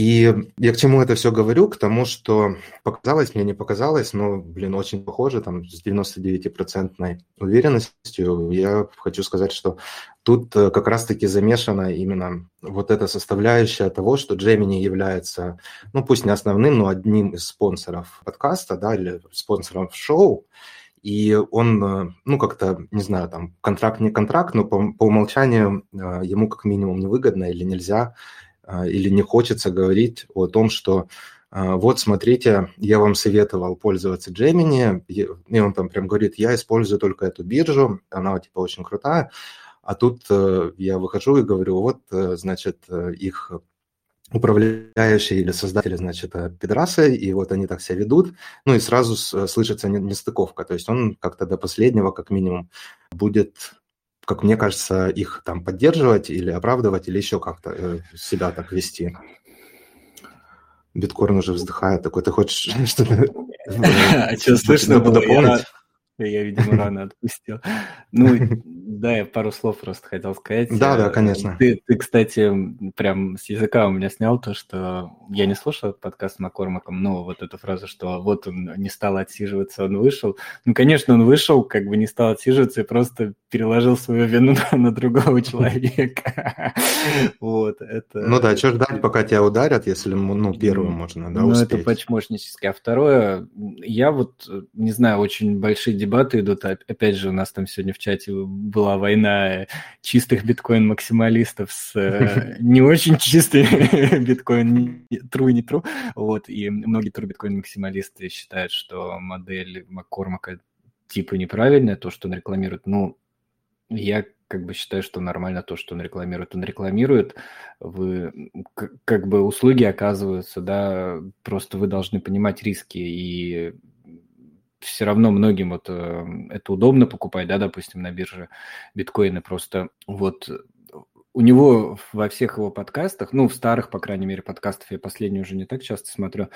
S1: И я к чему это все говорю? К тому, что показалось, мне не показалось, но, блин, очень похоже, там, с 99% уверенностью. Я хочу сказать, что тут э, как раз-таки замешана именно вот эта составляющая того, что Gemini является, ну, пусть не основным, но одним из спонсоров подкаста, да, или спонсором шоу, и он, э, ну, как-то, не знаю, там, контракт не контракт, но по, по умолчанию э, ему как минимум невыгодно или нельзя или не хочется говорить о том, что а, вот смотрите, я вам советовал пользоваться Gemini, и он там прям говорит, я использую только эту биржу, она типа очень крутая, а тут э, я выхожу и говорю, вот, э, значит, э, их управляющие или создатели, значит, пидрасы, и вот они так себя ведут, ну и сразу слышится нестыковка, то есть он как-то до последнего, как минимум, будет как мне кажется, их там поддерживать или оправдывать, или еще как-то э, себя так вести. Биткорн уже вздыхает, такой, ты хочешь что-то...
S2: А что слышно было? Я, видимо, рано отпустил. Ну, Да, я пару слов просто хотел сказать.
S1: Да, да, конечно.
S2: Ты, ты, кстати, прям с языка у меня снял то, что я не слушал подкаст с Маккормаком, но вот эту фразу, что вот он не стал отсиживаться, он вышел. Ну, конечно, он вышел, как бы не стал отсиживаться и просто переложил свою вину на, на другого человека.
S1: Вот, это... Ну да, что ждать, пока тебя ударят, если, ну, первым можно, да,
S2: Ну, это почмошнически. А второе, я вот, не знаю, очень большие дебаты идут, опять же, у нас там сегодня в чате была война чистых биткоин-максималистов с э, не очень чистыми биткоин true не true. Вот, и многие true биткоин-максималисты считают, что модель Маккормака типа неправильная, то, что он рекламирует. Ну, я как бы считаю, что нормально то, что он рекламирует. Он рекламирует, вы как бы услуги оказываются, да, просто вы должны понимать риски и все равно многим вот э, это удобно покупать, да, допустим, на бирже биткоины. Просто вот у него во всех его подкастах, ну, в старых, по крайней мере, подкастах, я последний уже не так часто смотрю,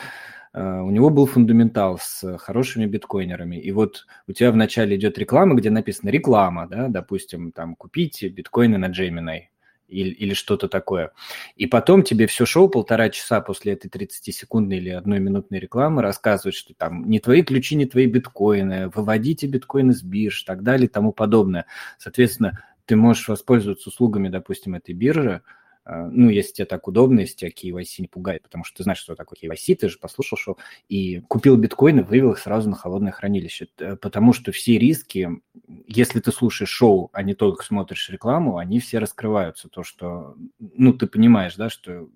S2: э, у него был фундаментал с хорошими биткоинерами. И вот у тебя вначале идет реклама, где написано реклама, да, допустим, там, купите биткоины на Gemini или, или что-то такое. И потом тебе все шоу полтора часа после этой 30-секундной или одной минутной рекламы рассказывают, что там не твои ключи, не твои биткоины, выводите биткоины с бирж так далее и тому подобное. Соответственно, ты можешь воспользоваться услугами, допустим, этой биржи, ну, если тебе так удобно, если тебя KYC не пугает, потому что ты знаешь, что такое KYC, ты же послушал шоу, и купил биткоины, вывел их сразу на холодное хранилище, потому что все риски, если ты слушаешь шоу, а не только смотришь рекламу, они все раскрываются, то, что, ну, ты понимаешь, да, что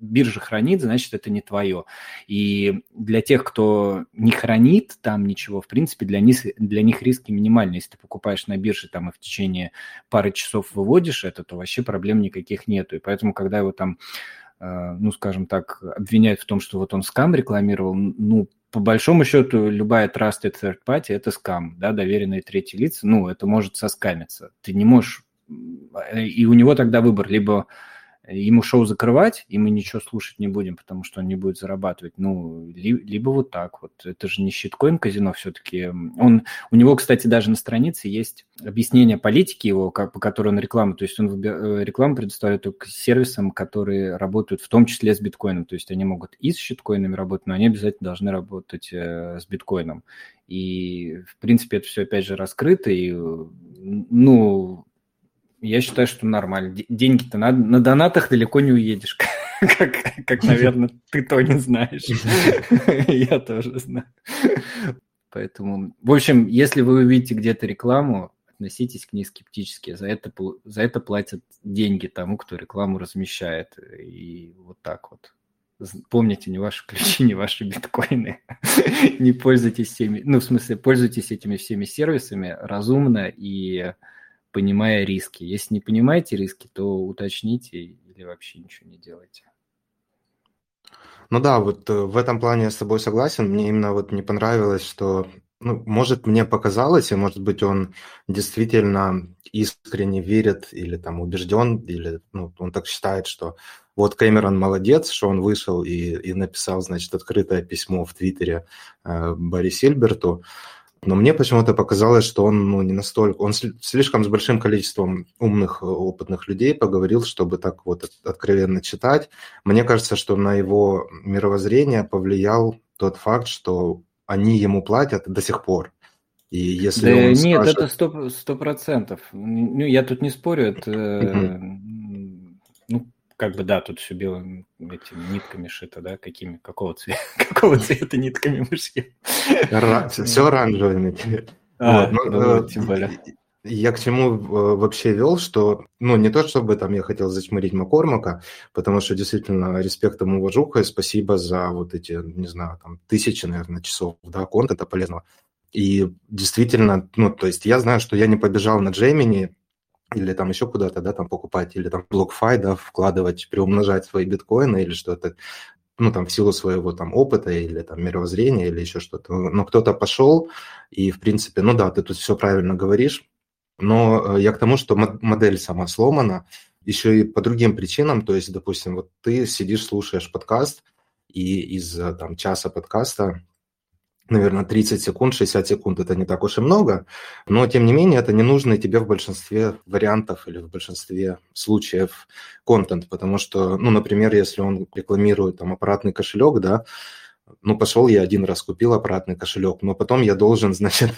S2: биржа хранит, значит, это не твое. И для тех, кто не хранит там ничего, в принципе, для них, для них риски минимальны. Если ты покупаешь на бирже там и в течение пары часов выводишь это, то вообще проблем никаких нету. И поэтому, когда его там, э, ну, скажем так, обвиняют в том, что вот он скам рекламировал, ну, по большому счету, любая trusted third party – это скам, да, доверенные третьи лица, ну, это может соскамиться. Ты не можешь... И у него тогда выбор, либо ему шоу закрывать, и мы ничего слушать не будем, потому что он не будет зарабатывать. Ну, ли, либо вот так вот. Это же не щиткоин казино все-таки. Он, у него, кстати, даже на странице есть объяснение политики его, как, по которой он рекламу, то есть он э, рекламу предоставляет только сервисам, которые работают в том числе с биткоином. То есть они могут и с щиткоинами работать, но они обязательно должны работать э, с биткоином. И, в принципе, это все, опять же, раскрыто, и, ну, я считаю, что нормально. Деньги-то на, на донатах далеко не уедешь, как, как, наверное, ты то не знаешь. Я тоже знаю. Поэтому, в общем, если вы увидите где-то рекламу, относитесь к ней скептически. За это, за это платят деньги тому, кто рекламу размещает. И вот так вот. Помните, не ваши ключи, не ваши биткоины. не пользуйтесь всеми, ну, в смысле, пользуйтесь этими всеми сервисами разумно и понимая риски. Если не понимаете риски, то уточните или вообще ничего не делайте.
S1: Ну да, вот э, в этом плане я с тобой согласен. Мне именно вот не понравилось, что, ну, может, мне показалось, и может быть он действительно искренне верит или там убежден, или ну, он так считает, что вот Кэмерон молодец, что он вышел и, и написал, значит, открытое письмо в Твиттере э, Барри Сильберту. Но мне почему-то показалось, что он ну, не настолько... Он слишком с большим количеством умных, э, опытных людей поговорил, чтобы так вот откровенно читать. Мне кажется, что на его мировоззрение повлиял тот факт, что они ему платят до сих пор.
S2: И если да он нет, скажет... это сто процентов. Ну, я тут не спорю, это как бы, да, тут все белым этими нитками шито, да, какими, какого цвета, какого цвета нитками мы шьем.
S1: Все оранжевыми. А, вот, ну, э, тем более. Я к чему э, вообще вел, что, ну, не то чтобы там я хотел зачморить Маккормака, потому что действительно респект ему уважуха и спасибо за вот эти, не знаю, там, тысячи, наверное, часов, да, контента полезного. И действительно, ну, то есть я знаю, что я не побежал на Джеймини, или там еще куда-то, да, там покупать, или там BlockFi, да, вкладывать, приумножать свои биткоины или что-то, ну, там, в силу своего там опыта или там мировоззрения или еще что-то. Но кто-то пошел, и, в принципе, ну да, ты тут все правильно говоришь, но э, я к тому, что модель сама сломана, еще и по другим причинам, то есть, допустим, вот ты сидишь, слушаешь подкаст, и из там часа подкаста наверное, 30 секунд, 60 секунд – это не так уж и много, но, тем не менее, это не нужный тебе в большинстве вариантов или в большинстве случаев контент, потому что, ну, например, если он рекламирует там аппаратный кошелек, да, ну, пошел я один раз, купил аппаратный кошелек, но потом я должен, значит,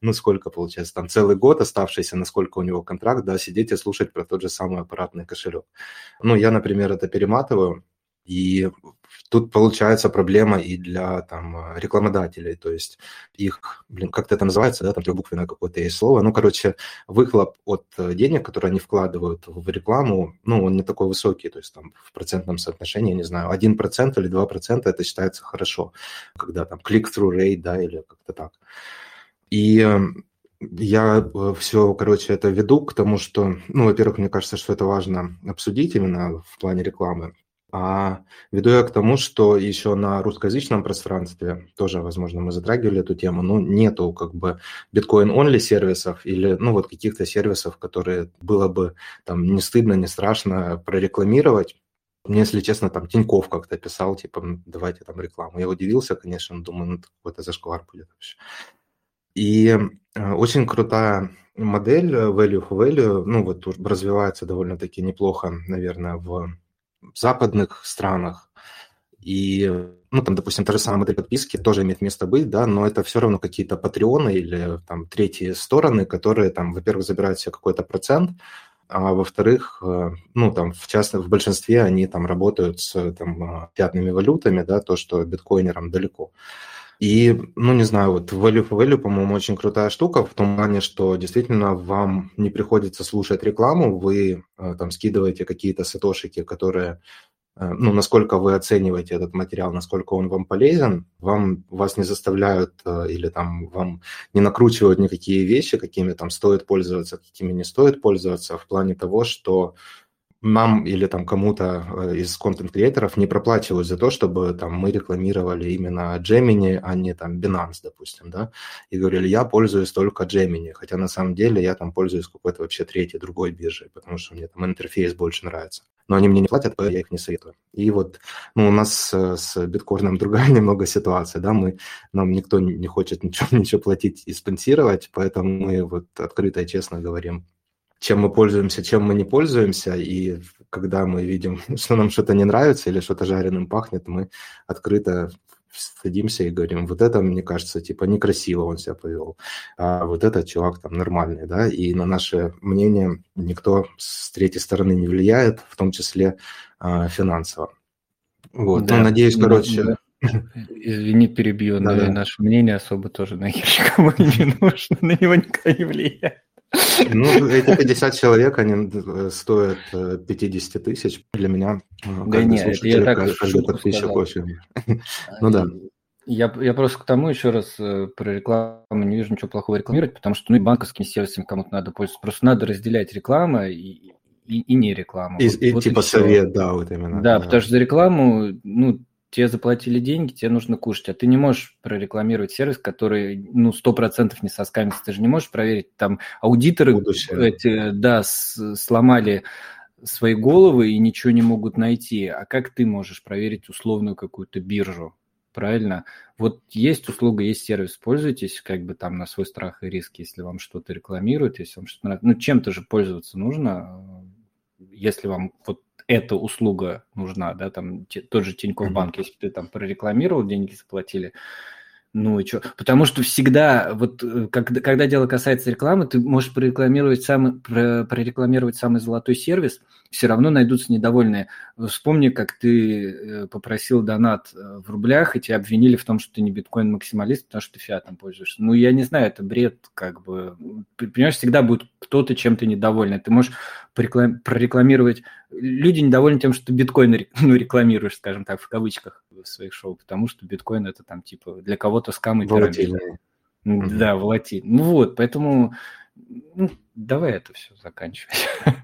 S1: ну, сколько получается, там целый год оставшийся, насколько у него контракт, да, сидеть и слушать про тот же самый аппаратный кошелек. Ну, я, например, это перематываю, и тут получается проблема и для там, рекламодателей, то есть их, блин, как это называется, да, там трехбуквенное какое-то есть слово, ну, короче, выхлоп от денег, которые они вкладывают в рекламу, ну, он не такой высокий, то есть там в процентном соотношении, не знаю, 1% или 2% это считается хорошо, когда там click-through rate, да, или как-то так. И я э, все, короче, это веду к тому, что, ну, во-первых, мне кажется, что это важно обсудить именно в плане рекламы, а веду я к тому, что еще на русскоязычном пространстве, тоже, возможно, мы затрагивали эту тему, ну, нету как бы биткоин-онли сервисов или, ну, вот каких-то сервисов, которые было бы там не стыдно, не страшно прорекламировать. Мне, если честно, там Тиньков как-то писал, типа, давайте там рекламу. Я удивился, конечно, думаю, ну, какой-то зашквар будет вообще. И э, очень крутая модель э, value for value, ну, вот развивается довольно-таки неплохо, наверное, в западных странах. И, ну, там, допустим, та же самая модель подписки тоже имеет место быть, да, но это все равно какие-то патреоны или там третьи стороны, которые там, во-первых, забирают себе какой-то процент, а во-вторых, э, ну, там, в частности, в большинстве они там работают с там, пятными валютами, да, то, что биткоинерам далеко. И, ну, не знаю, вот value for value, по-моему, очень крутая штука в том плане, что действительно вам не приходится слушать рекламу, вы э, там скидываете какие-то сатошики, которые э, ну, насколько вы оцениваете этот материал, насколько он вам полезен, вам, вас не заставляют э, или там вам не накручивают никакие вещи, какими там стоит пользоваться, какими не стоит пользоваться, в плане того, что нам или там кому-то э, из контент-креаторов не проплачивают за то, чтобы там мы рекламировали именно Gemini, а не там Binance, допустим, да, и говорили, я пользуюсь только Gemini, хотя на самом деле я там пользуюсь какой-то вообще третьей, другой биржей, потому что мне там интерфейс больше нравится. Но они мне не платят, поэтому я их не советую. И вот ну, у нас с биткоином другая немного ситуация, да, мы, нам никто не хочет ничего, ничего платить и спонсировать, поэтому мы вот открыто и честно говорим, чем мы пользуемся, чем мы не пользуемся, и когда мы видим, что нам что-то не нравится или что-то жареным пахнет, мы открыто садимся и говорим, вот это, мне кажется, типа некрасиво он себя повел, а вот этот чувак там нормальный, да, и на наше мнение никто с третьей стороны не влияет, в том числе а, финансово. Вот, да, ну, надеюсь, короче... Да.
S2: Извини, перебью, да, но да. наше мнение особо тоже нахер никому не нужно, на него никто не влияет.
S1: Ну, эти 50 человек, они э, стоят 50 э, тысяч. Для меня
S2: э, да нет, я так каждый
S1: подписчик очень. Ну да.
S2: Я, я просто к тому еще раз про рекламу не вижу ничего плохого рекламировать, потому что ну, и банковским сервисом кому-то надо пользоваться. Просто надо разделять рекламу и, и, и не рекламу.
S1: И, вот, и вот типа и совет, да, вот именно.
S2: Да, да, потому что за рекламу, ну, тебе заплатили деньги, тебе нужно кушать, а ты не можешь прорекламировать сервис, который, ну, сто процентов не соскамится, ты же не можешь проверить, там, аудиторы эти, да, с, сломали свои головы и ничего не могут найти, а как ты можешь проверить условную какую-то биржу, правильно? Вот есть услуга, есть сервис, пользуйтесь как бы там на свой страх и риск, если вам что-то рекламируют, если вам что-то нравится. Ну, чем-то же пользоваться нужно, если вам вот эта услуга нужна, да, там те, тот же Тинькофф Банк, если ты там прорекламировал, деньги заплатили, ну и что? Потому что всегда, вот э, когда, когда дело касается рекламы, ты можешь прорекламировать самый, прорекламировать самый золотой сервис, все равно найдутся недовольные. Вспомни, как ты э, попросил донат э, в рублях, и тебя обвинили в том, что ты не биткоин-максималист, потому что ты фиатом пользуешься. Ну, я не знаю, это бред, как бы. Понимаешь, всегда будет кто-то чем-то недовольный. Ты можешь прорекламировать... Люди недовольны тем, что ты биткоин ну, рекламируешь, скажем так, в кавычках в своих шоу, потому что биткоин это там типа для кого-то скам и пирамида. Да, волатиль. Ну вот, поэтому ну, давай это все заканчивать.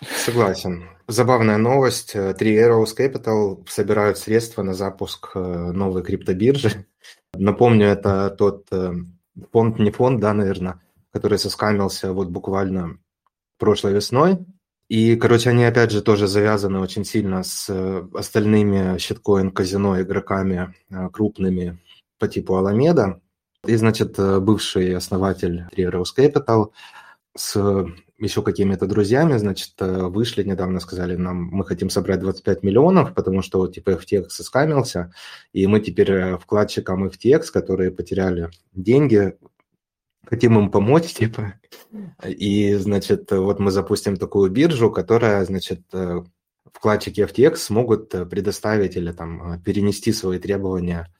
S1: Согласен. Забавная новость. Три Arrows Capital собирают средства на запуск э, новой криптобиржи. Напомню, это тот э, фонд, не фонд, да, наверное, который соскамился вот буквально прошлой весной. И, короче, они, опять же, тоже завязаны очень сильно с э, остальными щиткоин-казино игроками крупными, по типу Аламеда. И, значит, бывший основатель Arrows Capital с еще какими-то друзьями, значит, вышли недавно, сказали нам, мы хотим собрать 25 миллионов, потому что типа FTX скамился, и мы теперь вкладчикам FTX, которые потеряли деньги, хотим им помочь, типа, и, значит, вот мы запустим такую биржу, которая, значит, э, вкладчики FTX смогут э, предоставить или там э, перенести свои требования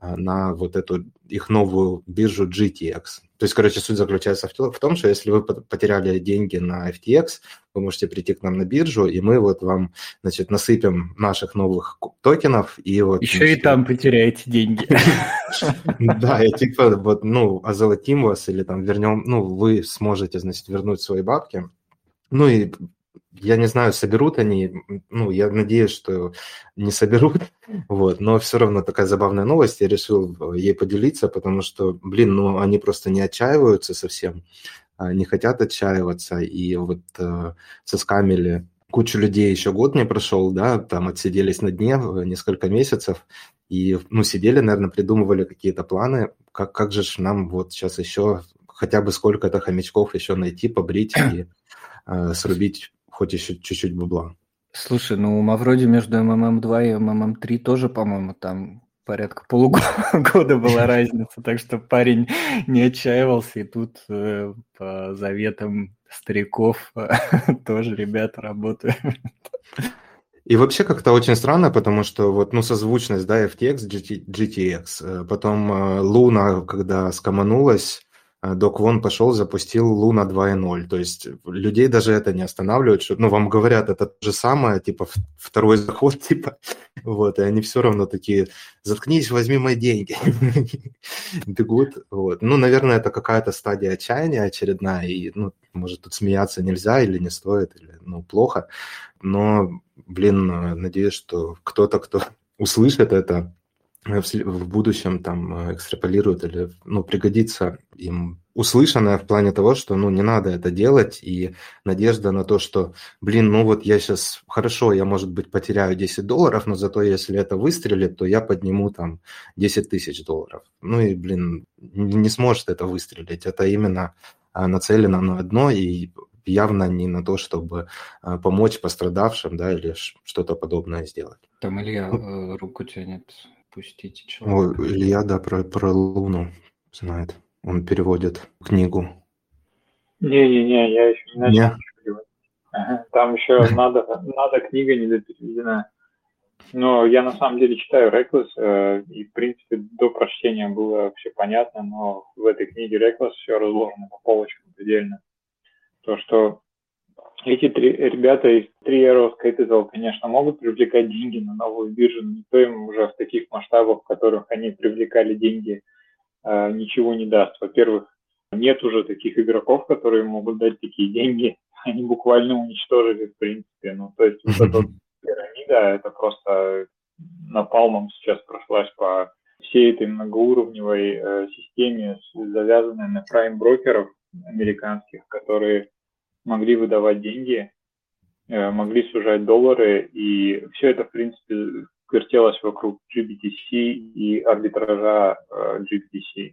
S1: на вот эту их новую биржу GTX. То есть, короче, суть заключается в том, что если вы потеряли деньги на FTX, вы можете прийти к нам на биржу, и мы вот вам, значит, насыпем наших новых токенов. И вот,
S2: Еще значит, и там потеряете деньги.
S1: Да, и типа вот, ну, озолотим вас или там вернем, ну, вы сможете, значит, вернуть свои бабки. Ну и я не знаю, соберут они, ну, я надеюсь, что не соберут, вот, но все равно такая забавная новость, я решил ей поделиться, потому что, блин, ну, они просто не отчаиваются совсем, а, не хотят отчаиваться, и вот э, соскамили кучу людей, еще год не прошел, да, там отсиделись на дне несколько месяцев, и, ну, сидели, наверное, придумывали какие-то планы, как, как же нам вот сейчас еще хотя бы сколько-то хомячков еще найти, побрить и э, срубить хоть еще чуть-чуть бабла.
S2: Слушай, ну у Мавроди между МММ-2 и МММ-3 тоже, по-моему, там порядка полугода была разница, так что парень не отчаивался, и тут э, по заветам стариков тоже ребята работают.
S1: И вообще как-то очень странно, потому что вот, ну, созвучность, да, FTX, GT, GTX, э, потом э, Луна, когда скоманулась, Док Вон пошел, запустил Луна 2.0. То есть людей даже это не останавливает, что, ну, вам говорят, это то же самое, типа, второй заход, типа, вот, и они все равно такие, заткнись, возьми мои деньги. Бегут, вот. Ну, наверное, это какая-то стадия отчаяния очередная, и, ну, может, тут смеяться нельзя или не стоит, или, ну, плохо, но, блин, надеюсь, что кто-то, кто услышит это, в, в будущем там э, экстраполируют или ну, пригодится им услышанное в плане того, что ну не надо это делать, и надежда на то, что, блин, ну вот я сейчас, хорошо, я, может быть, потеряю 10 долларов, но зато если это выстрелит, то я подниму там 10 тысяч долларов. Ну и, блин, не сможет это выстрелить. Это именно а, нацелено на одно, и явно не на то, чтобы а, помочь пострадавшим, да, или что-то подобное сделать.
S2: Там Илья ну, руку тянет пустите
S1: человека. О, Илья, да, про, про Луну знает. Он переводит книгу.
S4: Не-не-не, я еще не начал не? Там еще надо, надо книга не допереведена. Но я на самом деле читаю Reckless, э, и в принципе до прочтения было все понятно, но в этой книге Reckless все разложено по полочкам предельно. То, что эти три ребята из Arrows Capital, конечно, могут привлекать деньги на новую биржу, но никто им уже в таких масштабах, в которых они привлекали деньги, э, ничего не даст. Во-первых, нет уже таких игроков, которые могут дать такие деньги. Они буквально уничтожили, в принципе. Ну, то есть вот эта пирамида, это просто напалмом сейчас прошлась по всей этой многоуровневой э, системе, завязанной на прайм-брокеров американских, которые могли выдавать деньги, э, могли сужать доллары, и все это, в принципе, вертелось вокруг GBTC и арбитража э, GBTC.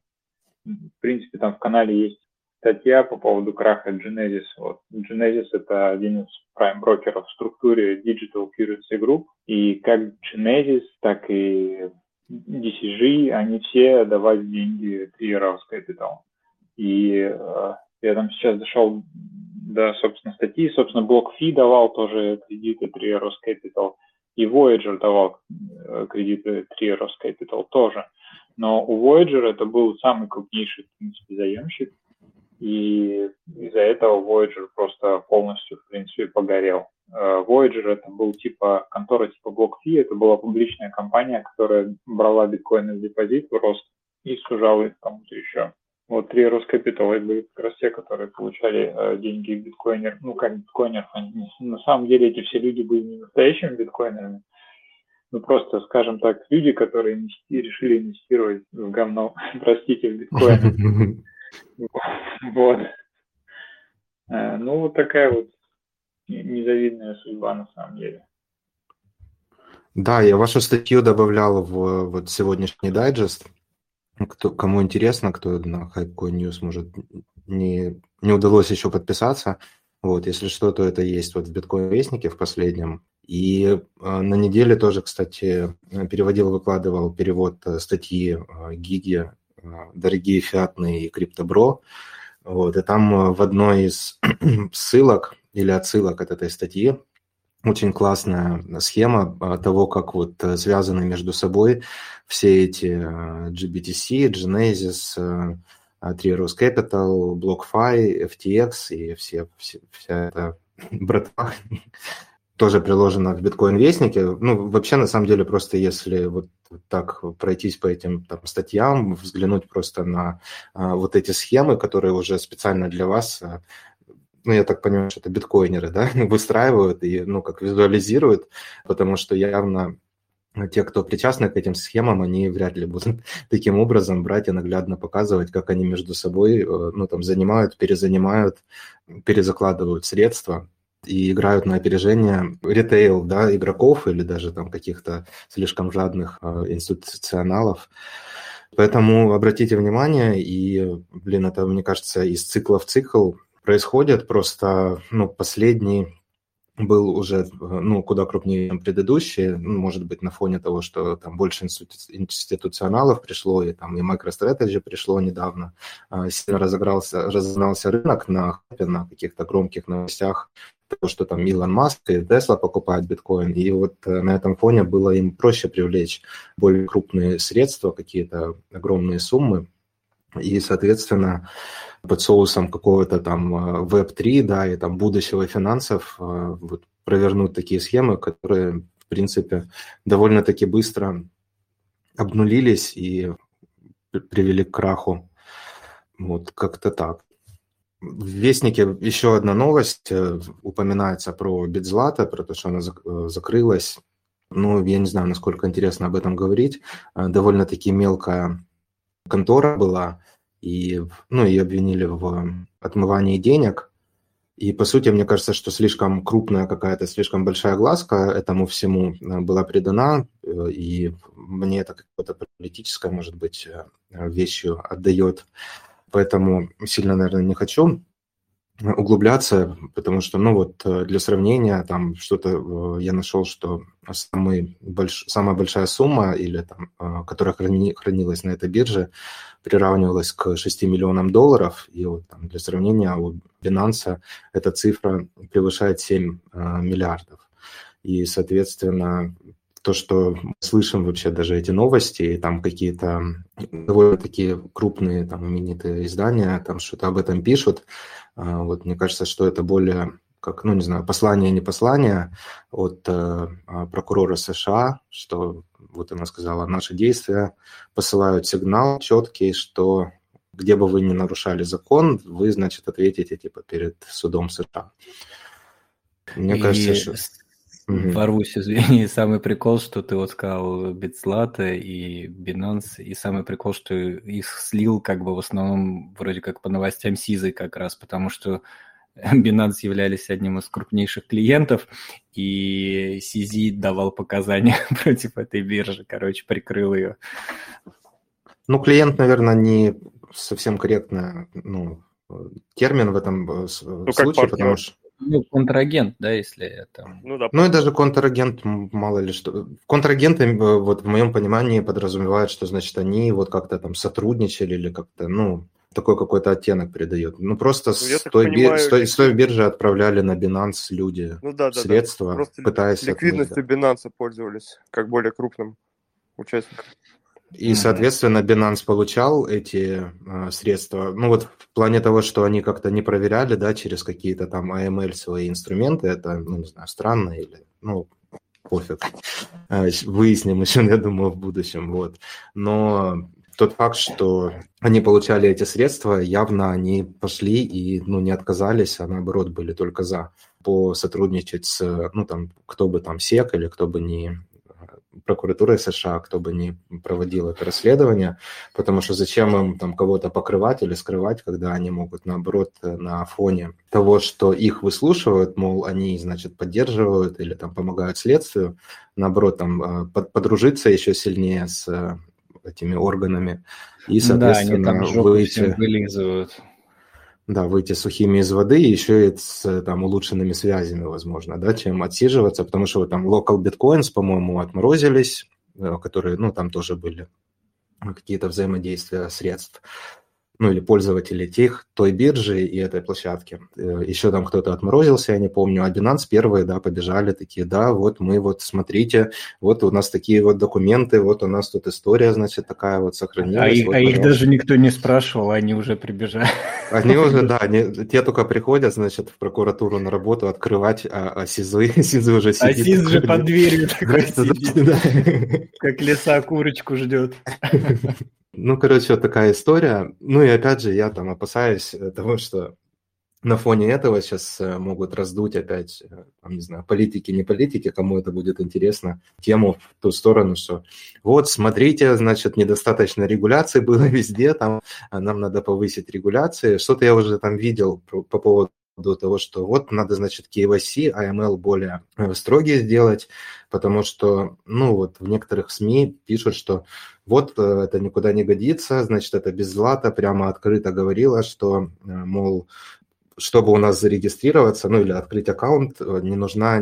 S4: В принципе, там в канале есть статья по поводу краха Genesis. Вот. Genesis – это один из прайм-брокеров в структуре Digital Currency Group, и как Genesis, так и DCG, они все давали деньги Three Capital. И э, я там сейчас зашел да, собственно, статьи. Собственно, BlockFi давал тоже кредиты Three Arrows Capital, и Voyager давал э, кредиты Three Arrows Capital тоже. Но у Voyager это был самый крупнейший, в принципе, заемщик, и из-за этого Voyager просто полностью, в принципе, погорел. Э, Voyager это был типа контора типа BlockFi, это была публичная компания, которая брала биткоины в депозит в рост и сужала их кому-то еще. Вот три Роскапитала были как раз те, которые получали э, деньги биткоинер, ну как биткоинеров, они, на самом деле эти все люди были не настоящими биткоинерами, ну просто, скажем так, люди, которые инвести, решили инвестировать в говно, простите, в биткоин. Вот. Э, ну вот такая вот незавидная судьба на самом деле.
S1: Да, я вашу статью добавлял в вот сегодняшний дайджест. Кто, кому интересно, кто на Hypecoin News, может, не, не удалось еще подписаться, вот, если что, то это есть вот в биткоин-вестнике в последнем. И э, на неделе тоже, кстати, переводил, выкладывал перевод э, статьи э, Гиги «Дорогие фиатные и криптобро». Вот, и там в одной из ссылок или отсылок от этой статьи очень классная схема того, как вот связаны между собой все эти GBTC, Genesis, Three Rose Capital, BlockFi, FTX и все, все, вся эта братва тоже приложена в биткоин-вестнике. Ну, вообще, на самом деле, просто если вот так пройтись по этим там, статьям, взглянуть просто на а, вот эти схемы, которые уже специально для вас а, ну, я так понимаю, что это биткоинеры, да, выстраивают и, ну, как визуализируют, потому что явно те, кто причастны к этим схемам, они вряд ли будут таким образом брать и наглядно показывать, как они между собой, э, ну, там, занимают, перезанимают, перезакладывают средства и играют на опережение ритейл, да, игроков или даже там каких-то слишком жадных э, институционалов. Поэтому обратите внимание, и, блин, это, мне кажется, из цикла в цикл происходит. Просто, ну, последний был уже ну, куда крупнее, чем предыдущие, ну, может быть, на фоне того, что там больше институционалов пришло, и там и MicroStrategy пришло недавно, а, сильно разыгрался, разогнался рынок на, на каких-то громких новостях, того, что там Илон Маск и Тесла покупают биткоин, и вот э, на этом фоне было им проще привлечь более крупные средства, какие-то огромные суммы, и, соответственно, под соусом какого-то там Web3, э, да, и там будущего финансов э, вот, провернуть такие схемы, которые, в принципе, довольно-таки быстро обнулились и привели к краху. Вот как-то так. В Вестнике еще одна новость. Э, упоминается про Битзлата, про то, что она закрылась. Ну, я не знаю, насколько интересно об этом говорить. Довольно-таки мелкая контора была, и, ну, ее обвинили в отмывании денег. И, по сути, мне кажется, что слишком крупная какая-то, слишком большая глазка этому всему э, была придана, э, и мне это какое-то политическое, может быть, э, вещью отдает. Поэтому сильно, наверное, не хочу углубляться, потому что, ну вот, для сравнения, там что-то я нашел, что самый больш... самая большая сумма, или там, которая храни... хранилась на этой бирже, приравнивалась к 6 миллионам долларов, и вот там для сравнения у Binance эта цифра превышает 7 э, миллиардов. И, соответственно, то, что мы слышим вообще даже эти новости, и там какие-то довольно такие крупные там именитые издания там что-то об этом пишут, э, вот мне кажется, что это более как, ну, не знаю, послание, не послание от э, прокурора США, что вот она сказала, наши действия посылают сигнал четкий, что где бы вы ни нарушали закон, вы, значит, ответите типа перед судом США.
S2: Мне и кажется, что... Ворвусь, извини, самый прикол, что ты вот сказал Битслата и Binance, и самый прикол, что их слил как бы в основном вроде как по новостям Сизы как раз, потому что Binance являлись одним из крупнейших клиентов, и CZ давал показания против этой биржи, короче, прикрыл ее.
S1: Ну, клиент, наверное, не совсем корректный ну, термин в этом э, ну, случае, потому что...
S2: Ну, контрагент, да, если это...
S1: Ну, да. ну и даже контрагент, мало ли что. Контрагенты, вот в моем понимании, подразумевают, что, значит, они вот как-то там сотрудничали или как-то, ну, такой какой-то оттенок придает. Ну, просто ну, с, той понимаю, бир... с, той, с той биржи отправляли на Binance люди ну, да, да, средства, да. Просто пытаясь...
S3: ликвидностью отмыть, да. Binance пользовались, как более крупным участником.
S1: И, соответственно, Binance получал эти э, средства. Ну вот в плане того, что они как-то не проверяли, да, через какие-то там AML свои инструменты, это, ну, не знаю, странно или, ну, пофиг. Э, выясним еще, я думаю, в будущем, вот. Но тот факт, что они получали эти средства, явно они пошли и ну, не отказались, а наоборот были только за посотрудничать с, ну там, кто бы там СЕК или кто бы не прокуратурой США, кто бы не проводил это расследование, потому что зачем им там кого-то покрывать или скрывать, когда они могут, наоборот, на фоне того, что их выслушивают, мол, они, значит, поддерживают или там помогают следствию, наоборот, там подружиться еще сильнее с этими органами. И, соответственно, да, они там выйти... вылизывают. Да, выйти сухими из воды, еще и с там, улучшенными связями, возможно, да, чем отсиживаться, потому что вот там local bitcoins, по-моему, отморозились, э, которые, ну, там тоже были какие-то взаимодействия средств ну или пользователи тех, той биржи и этой площадки. Э, Еще там кто-то отморозился, я не помню, а Binance первые, да, побежали такие, да, вот мы вот, смотрите, вот у нас такие вот документы, вот у нас тут история, значит, такая вот сохранилась. А,
S2: их,
S1: вот,
S2: а их даже никто не спрашивал, они уже прибежали.
S1: Они уже, да, они, те только приходят, значит, в прокуратуру на работу открывать, а, а СИЗы, СИЗы уже
S2: сидит. А СИЗ же под дверью как леса курочку ждет.
S1: Ну, короче, вот такая история. Ну и опять же, я там опасаюсь э, того, что на фоне этого сейчас э, могут раздуть опять, э, там, не знаю, политики, не политики, кому это будет интересно, тему в ту сторону, что вот, смотрите, значит, недостаточно регуляции было везде, там а нам надо повысить регуляции. Что-то я уже там видел по, по до того, что вот надо, значит, KYC, AML более строгие сделать, потому что, ну, вот в некоторых СМИ пишут, что вот э, это никуда не годится, значит, это без злата, прямо открыто говорила, что, э, мол, чтобы у нас зарегистрироваться, ну или открыть аккаунт, э, не нужна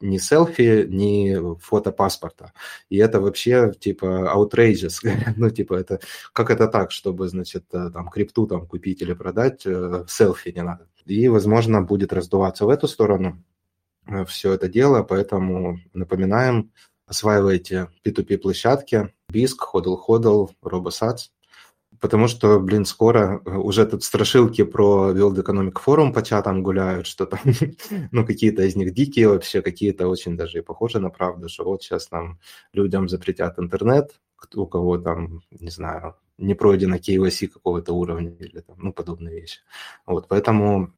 S1: ни селфи, ни фото паспорта. И это вообще типа outrageous. ну типа это, как это так, чтобы, значит, там крипту там купить или продать, селфи не надо. И, возможно, будет раздуваться в эту сторону все это дело, поэтому напоминаем, осваивайте P2P-площадки, BISC, HODL HODL, RoboSats, потому что, блин, скоро э, уже тут страшилки про World Economic Forum по чатам гуляют, что там, ну, какие-то из них дикие вообще, какие-то очень даже и похожи на правду, что вот сейчас там людям запретят интернет, у кого там, не знаю, не пройдено KYC какого-то уровня или там, ну, подобные вещи. Вот, поэтому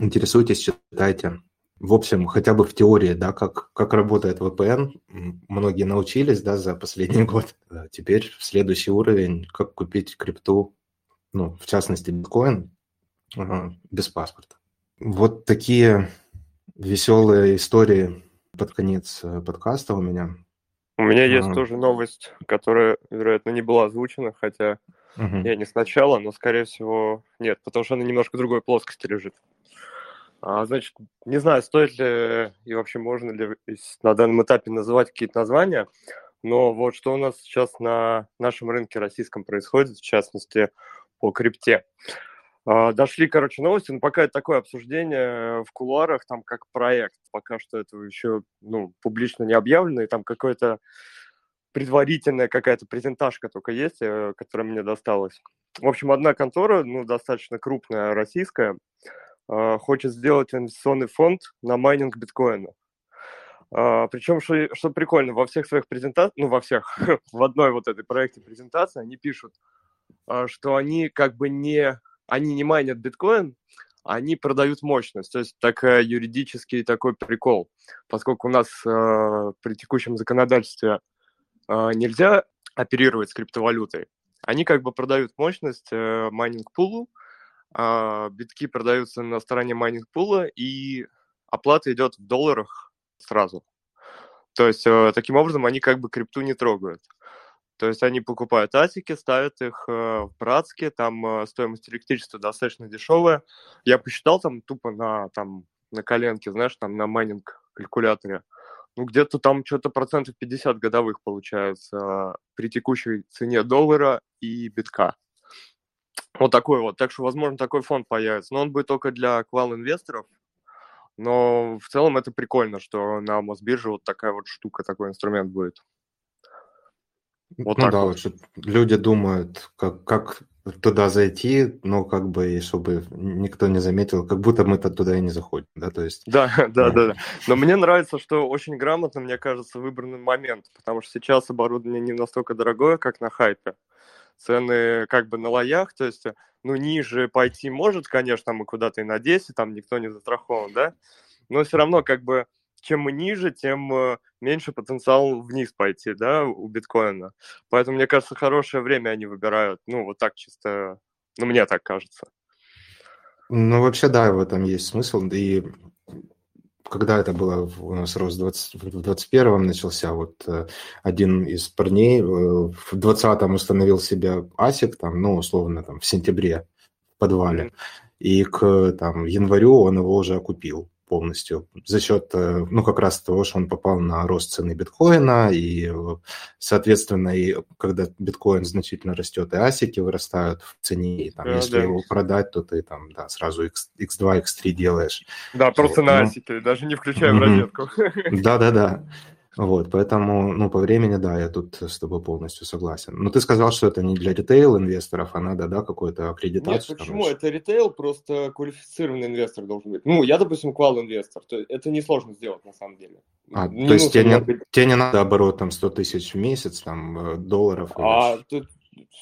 S1: интересуйтесь, читайте в общем, хотя бы в теории, да, как, как работает VPN, многие научились, да, за последний год. Теперь следующий уровень, как купить крипту, ну, в частности, биткоин без паспорта. Вот такие веселые истории под конец э, подкаста у меня.
S3: У меня есть а... тоже новость, которая, вероятно, не была озвучена, хотя угу. я не сначала, но, скорее всего, нет, потому что она немножко в другой плоскости лежит. А, значит, не знаю, стоит ли и вообще можно ли на данном этапе называть какие-то названия, но вот что у нас сейчас на нашем рынке российском происходит, в частности, по крипте. Дошли, короче, новости, но пока это такое обсуждение в кулуарах, там как проект, пока что это еще ну, публично не объявлено, и там какое-то предварительная какая-то презентажка только есть, э, которая мне досталась. В общем, одна контора, ну, достаточно крупная, российская, а, хочет сделать инвестиционный фонд на майнинг биткоина. А, причем, что, что прикольно, во всех своих презентациях, ну, во всех, в одной вот этой проекте презентации они пишут, а, что они как бы не, они не майнят биткоин, они продают мощность. То есть такой юридический такой прикол. Поскольку у нас э, при текущем законодательстве э, нельзя оперировать с криптовалютой, они как бы продают мощность э, майнинг-пулу, а, битки продаются на стороне майнинг-пула, и оплата идет в долларах сразу. То есть э, таким образом они как бы крипту не трогают. То есть они покупают атики, ставят их э, в братске, там э, стоимость электричества достаточно дешевая. Я посчитал там тупо на, там, на коленке, знаешь, там на майнинг калькуляторе. Ну, где-то там что-то процентов 50 годовых получается при текущей цене доллара и битка. Вот такой вот. Так что, возможно, такой фонд появится. Но он будет только для квал-инвесторов. Но в целом это прикольно, что на Мосбирже вот такая вот штука, такой инструмент будет.
S1: Вот ну так да, вот. люди думают, как, как туда зайти, но как бы и чтобы никто не заметил, как будто мы-то туда и не заходим, да, то есть...
S3: Да, да, да, да. Но мне нравится, что очень грамотно, мне кажется, выбранный момент, потому что сейчас оборудование не настолько дорогое, как на хайпе цены как бы на лоях, то есть, ну, ниже пойти может, конечно, мы куда-то и на 10, там никто не застрахован, да, но все равно как бы чем мы ниже, тем э, меньше потенциал вниз пойти, да, у биткоина. Поэтому, мне кажется, хорошее время они выбирают. Ну, вот так чисто, ну, мне так кажется.
S1: Ну, вообще, да, в этом есть смысл. И когда это было, у нас рост 20, в 21-м начался, вот э, один из парней в 20-м установил себе асик, там, ну, условно, там, в сентябре в подвале, и к там, январю он его уже окупил полностью за счет, э, ну, как раз того, что он попал на рост цены биткоина, и, соответственно, и когда биткоин значительно растет, и асики вырастают в цене, и там, да, если да. его продать, то ты там, да, сразу X, X2, X3 делаешь.
S3: Да, просто вот, на ну, асики, даже не включая в розетку.
S1: Да-да-да. Вот, поэтому, ну, по времени, да, я тут с тобой полностью согласен. Но ты сказал, что это не для ритейл-инвесторов, а надо, да, какую-то аккредитацию?
S3: Нет, почему? Короче. Это ритейл, просто квалифицированный инвестор должен быть. Ну, я, допустим, квал-инвестор, то это несложно сделать на самом деле.
S1: А, не то есть тебе не, тебе не надо оборот там 100 тысяч в месяц, там, э, долларов?
S3: А, или... тут,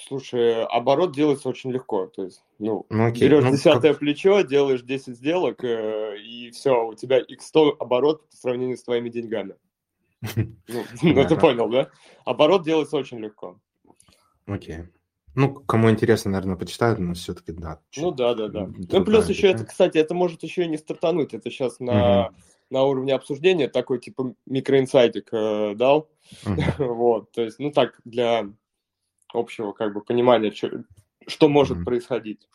S3: слушай, оборот делается очень легко, то есть, ну, ну окей. берешь ну, десятое как... плечо, делаешь 10 сделок, э, и все, у тебя x100 оборот по сравнению с твоими деньгами. Ну, ну, ты понял, да? Оборот делается очень легко.
S1: Окей. Ну, кому интересно, наверное, почитают, но все-таки да.
S3: Ну да, да, да. Ну, плюс еще это, кстати, это может еще и не стартануть. Это сейчас на, на уровне обсуждения такой типа микроинсайтик э, дал. вот, то есть, ну так, для общего как бы понимания, что, что может происходить.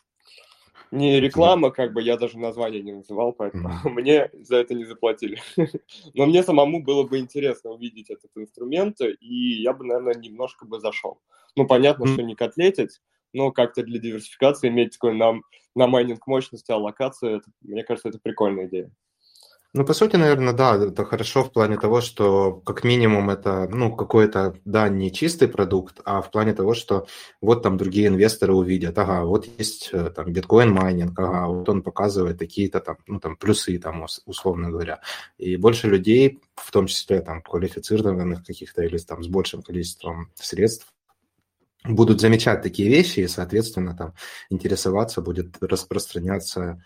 S3: Не реклама, как бы я даже название не называл, поэтому mm-hmm. мне за это не заплатили. Но мне самому было бы интересно увидеть этот инструмент, и я бы, наверное, немножко бы зашел. Ну, понятно, mm-hmm. что не котлетить, но как-то для диверсификации иметь такой на, на майнинг мощности, аллокацию, это, мне кажется, это прикольная идея.
S1: Ну, по сути, наверное, да, это хорошо в плане того, что как минимум это, ну, какой-то, да, не чистый продукт, а в плане того, что вот там другие инвесторы увидят, ага, вот есть э, там биткоин-майнинг, ага, вот он показывает какие-то там, ну, там плюсы там, условно говоря. И больше людей, в том числе там квалифицированных каких-то или там с большим количеством средств, будут замечать такие вещи и, соответственно, там интересоваться, будет распространяться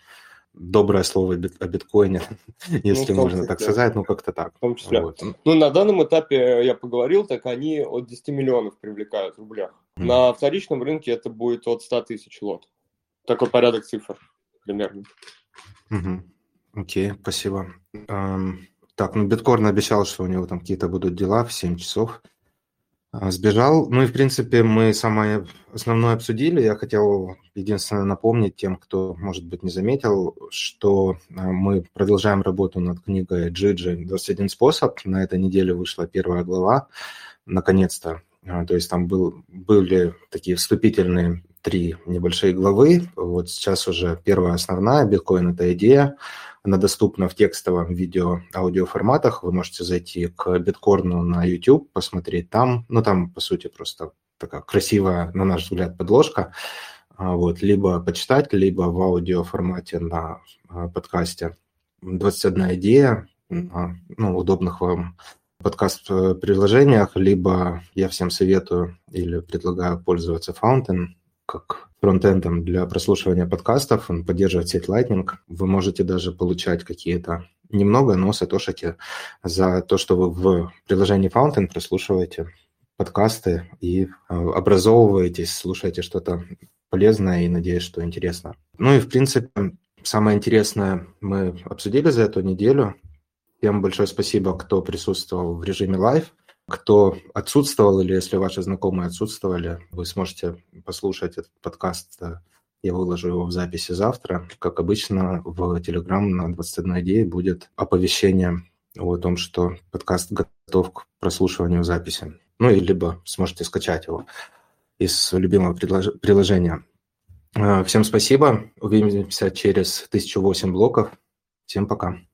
S1: доброе слово о биткоине, если ну, можно так сказать, ну как-то так.
S3: В том числе. Вот. Ну, на данном этапе я поговорил, так они от 10 миллионов привлекают в рублях. Mm. На вторичном рынке это будет от 100 тысяч лот. Такой порядок цифр примерно.
S1: Mm-hmm. Окей, спасибо. Um, так, ну Биткорн обещал, что у него там какие-то будут дела в 7 часов. А, сбежал. Ну и, в принципе, мы самое основное обсудили. Я хотел единственное напомнить тем, кто, может быть, не заметил, что а, мы продолжаем работу над книгой Джиджи «21 способ». На этой неделе вышла первая глава, наконец-то. А, то есть там был, были такие вступительные три небольшие главы. Вот сейчас уже первая основная «Биткоин – это идея». Она доступна в текстовом видео аудиоформатах. Вы можете зайти к биткорну на YouTube, посмотреть там. Ну, там, по сути, просто такая красивая, на наш взгляд, подложка. А, вот, либо почитать, либо в аудиоформате на а, подкасте. 21 идея на ну, удобных вам подкаст-приложениях, либо я всем советую или предлагаю пользоваться Fountain как фронтендом для прослушивания подкастов, он поддерживает сеть Lightning. Вы можете даже получать какие-то немного, но сатошики за то, что вы в приложении Fountain прослушиваете подкасты и э, образовываетесь, слушаете что-то полезное и надеюсь, что интересно. Ну и, в принципе, самое интересное мы обсудили за эту неделю. Всем большое спасибо, кто присутствовал в режиме live. Кто отсутствовал или если ваши знакомые отсутствовали, вы сможете послушать этот подкаст. Я выложу его в записи завтра. Как обычно, в Telegram на 21 идее будет оповещение о том, что подкаст готов к прослушиванию записи. Ну, и либо сможете скачать его из любимого приложения. Всем спасибо. Увидимся через 1008 блоков. Всем пока.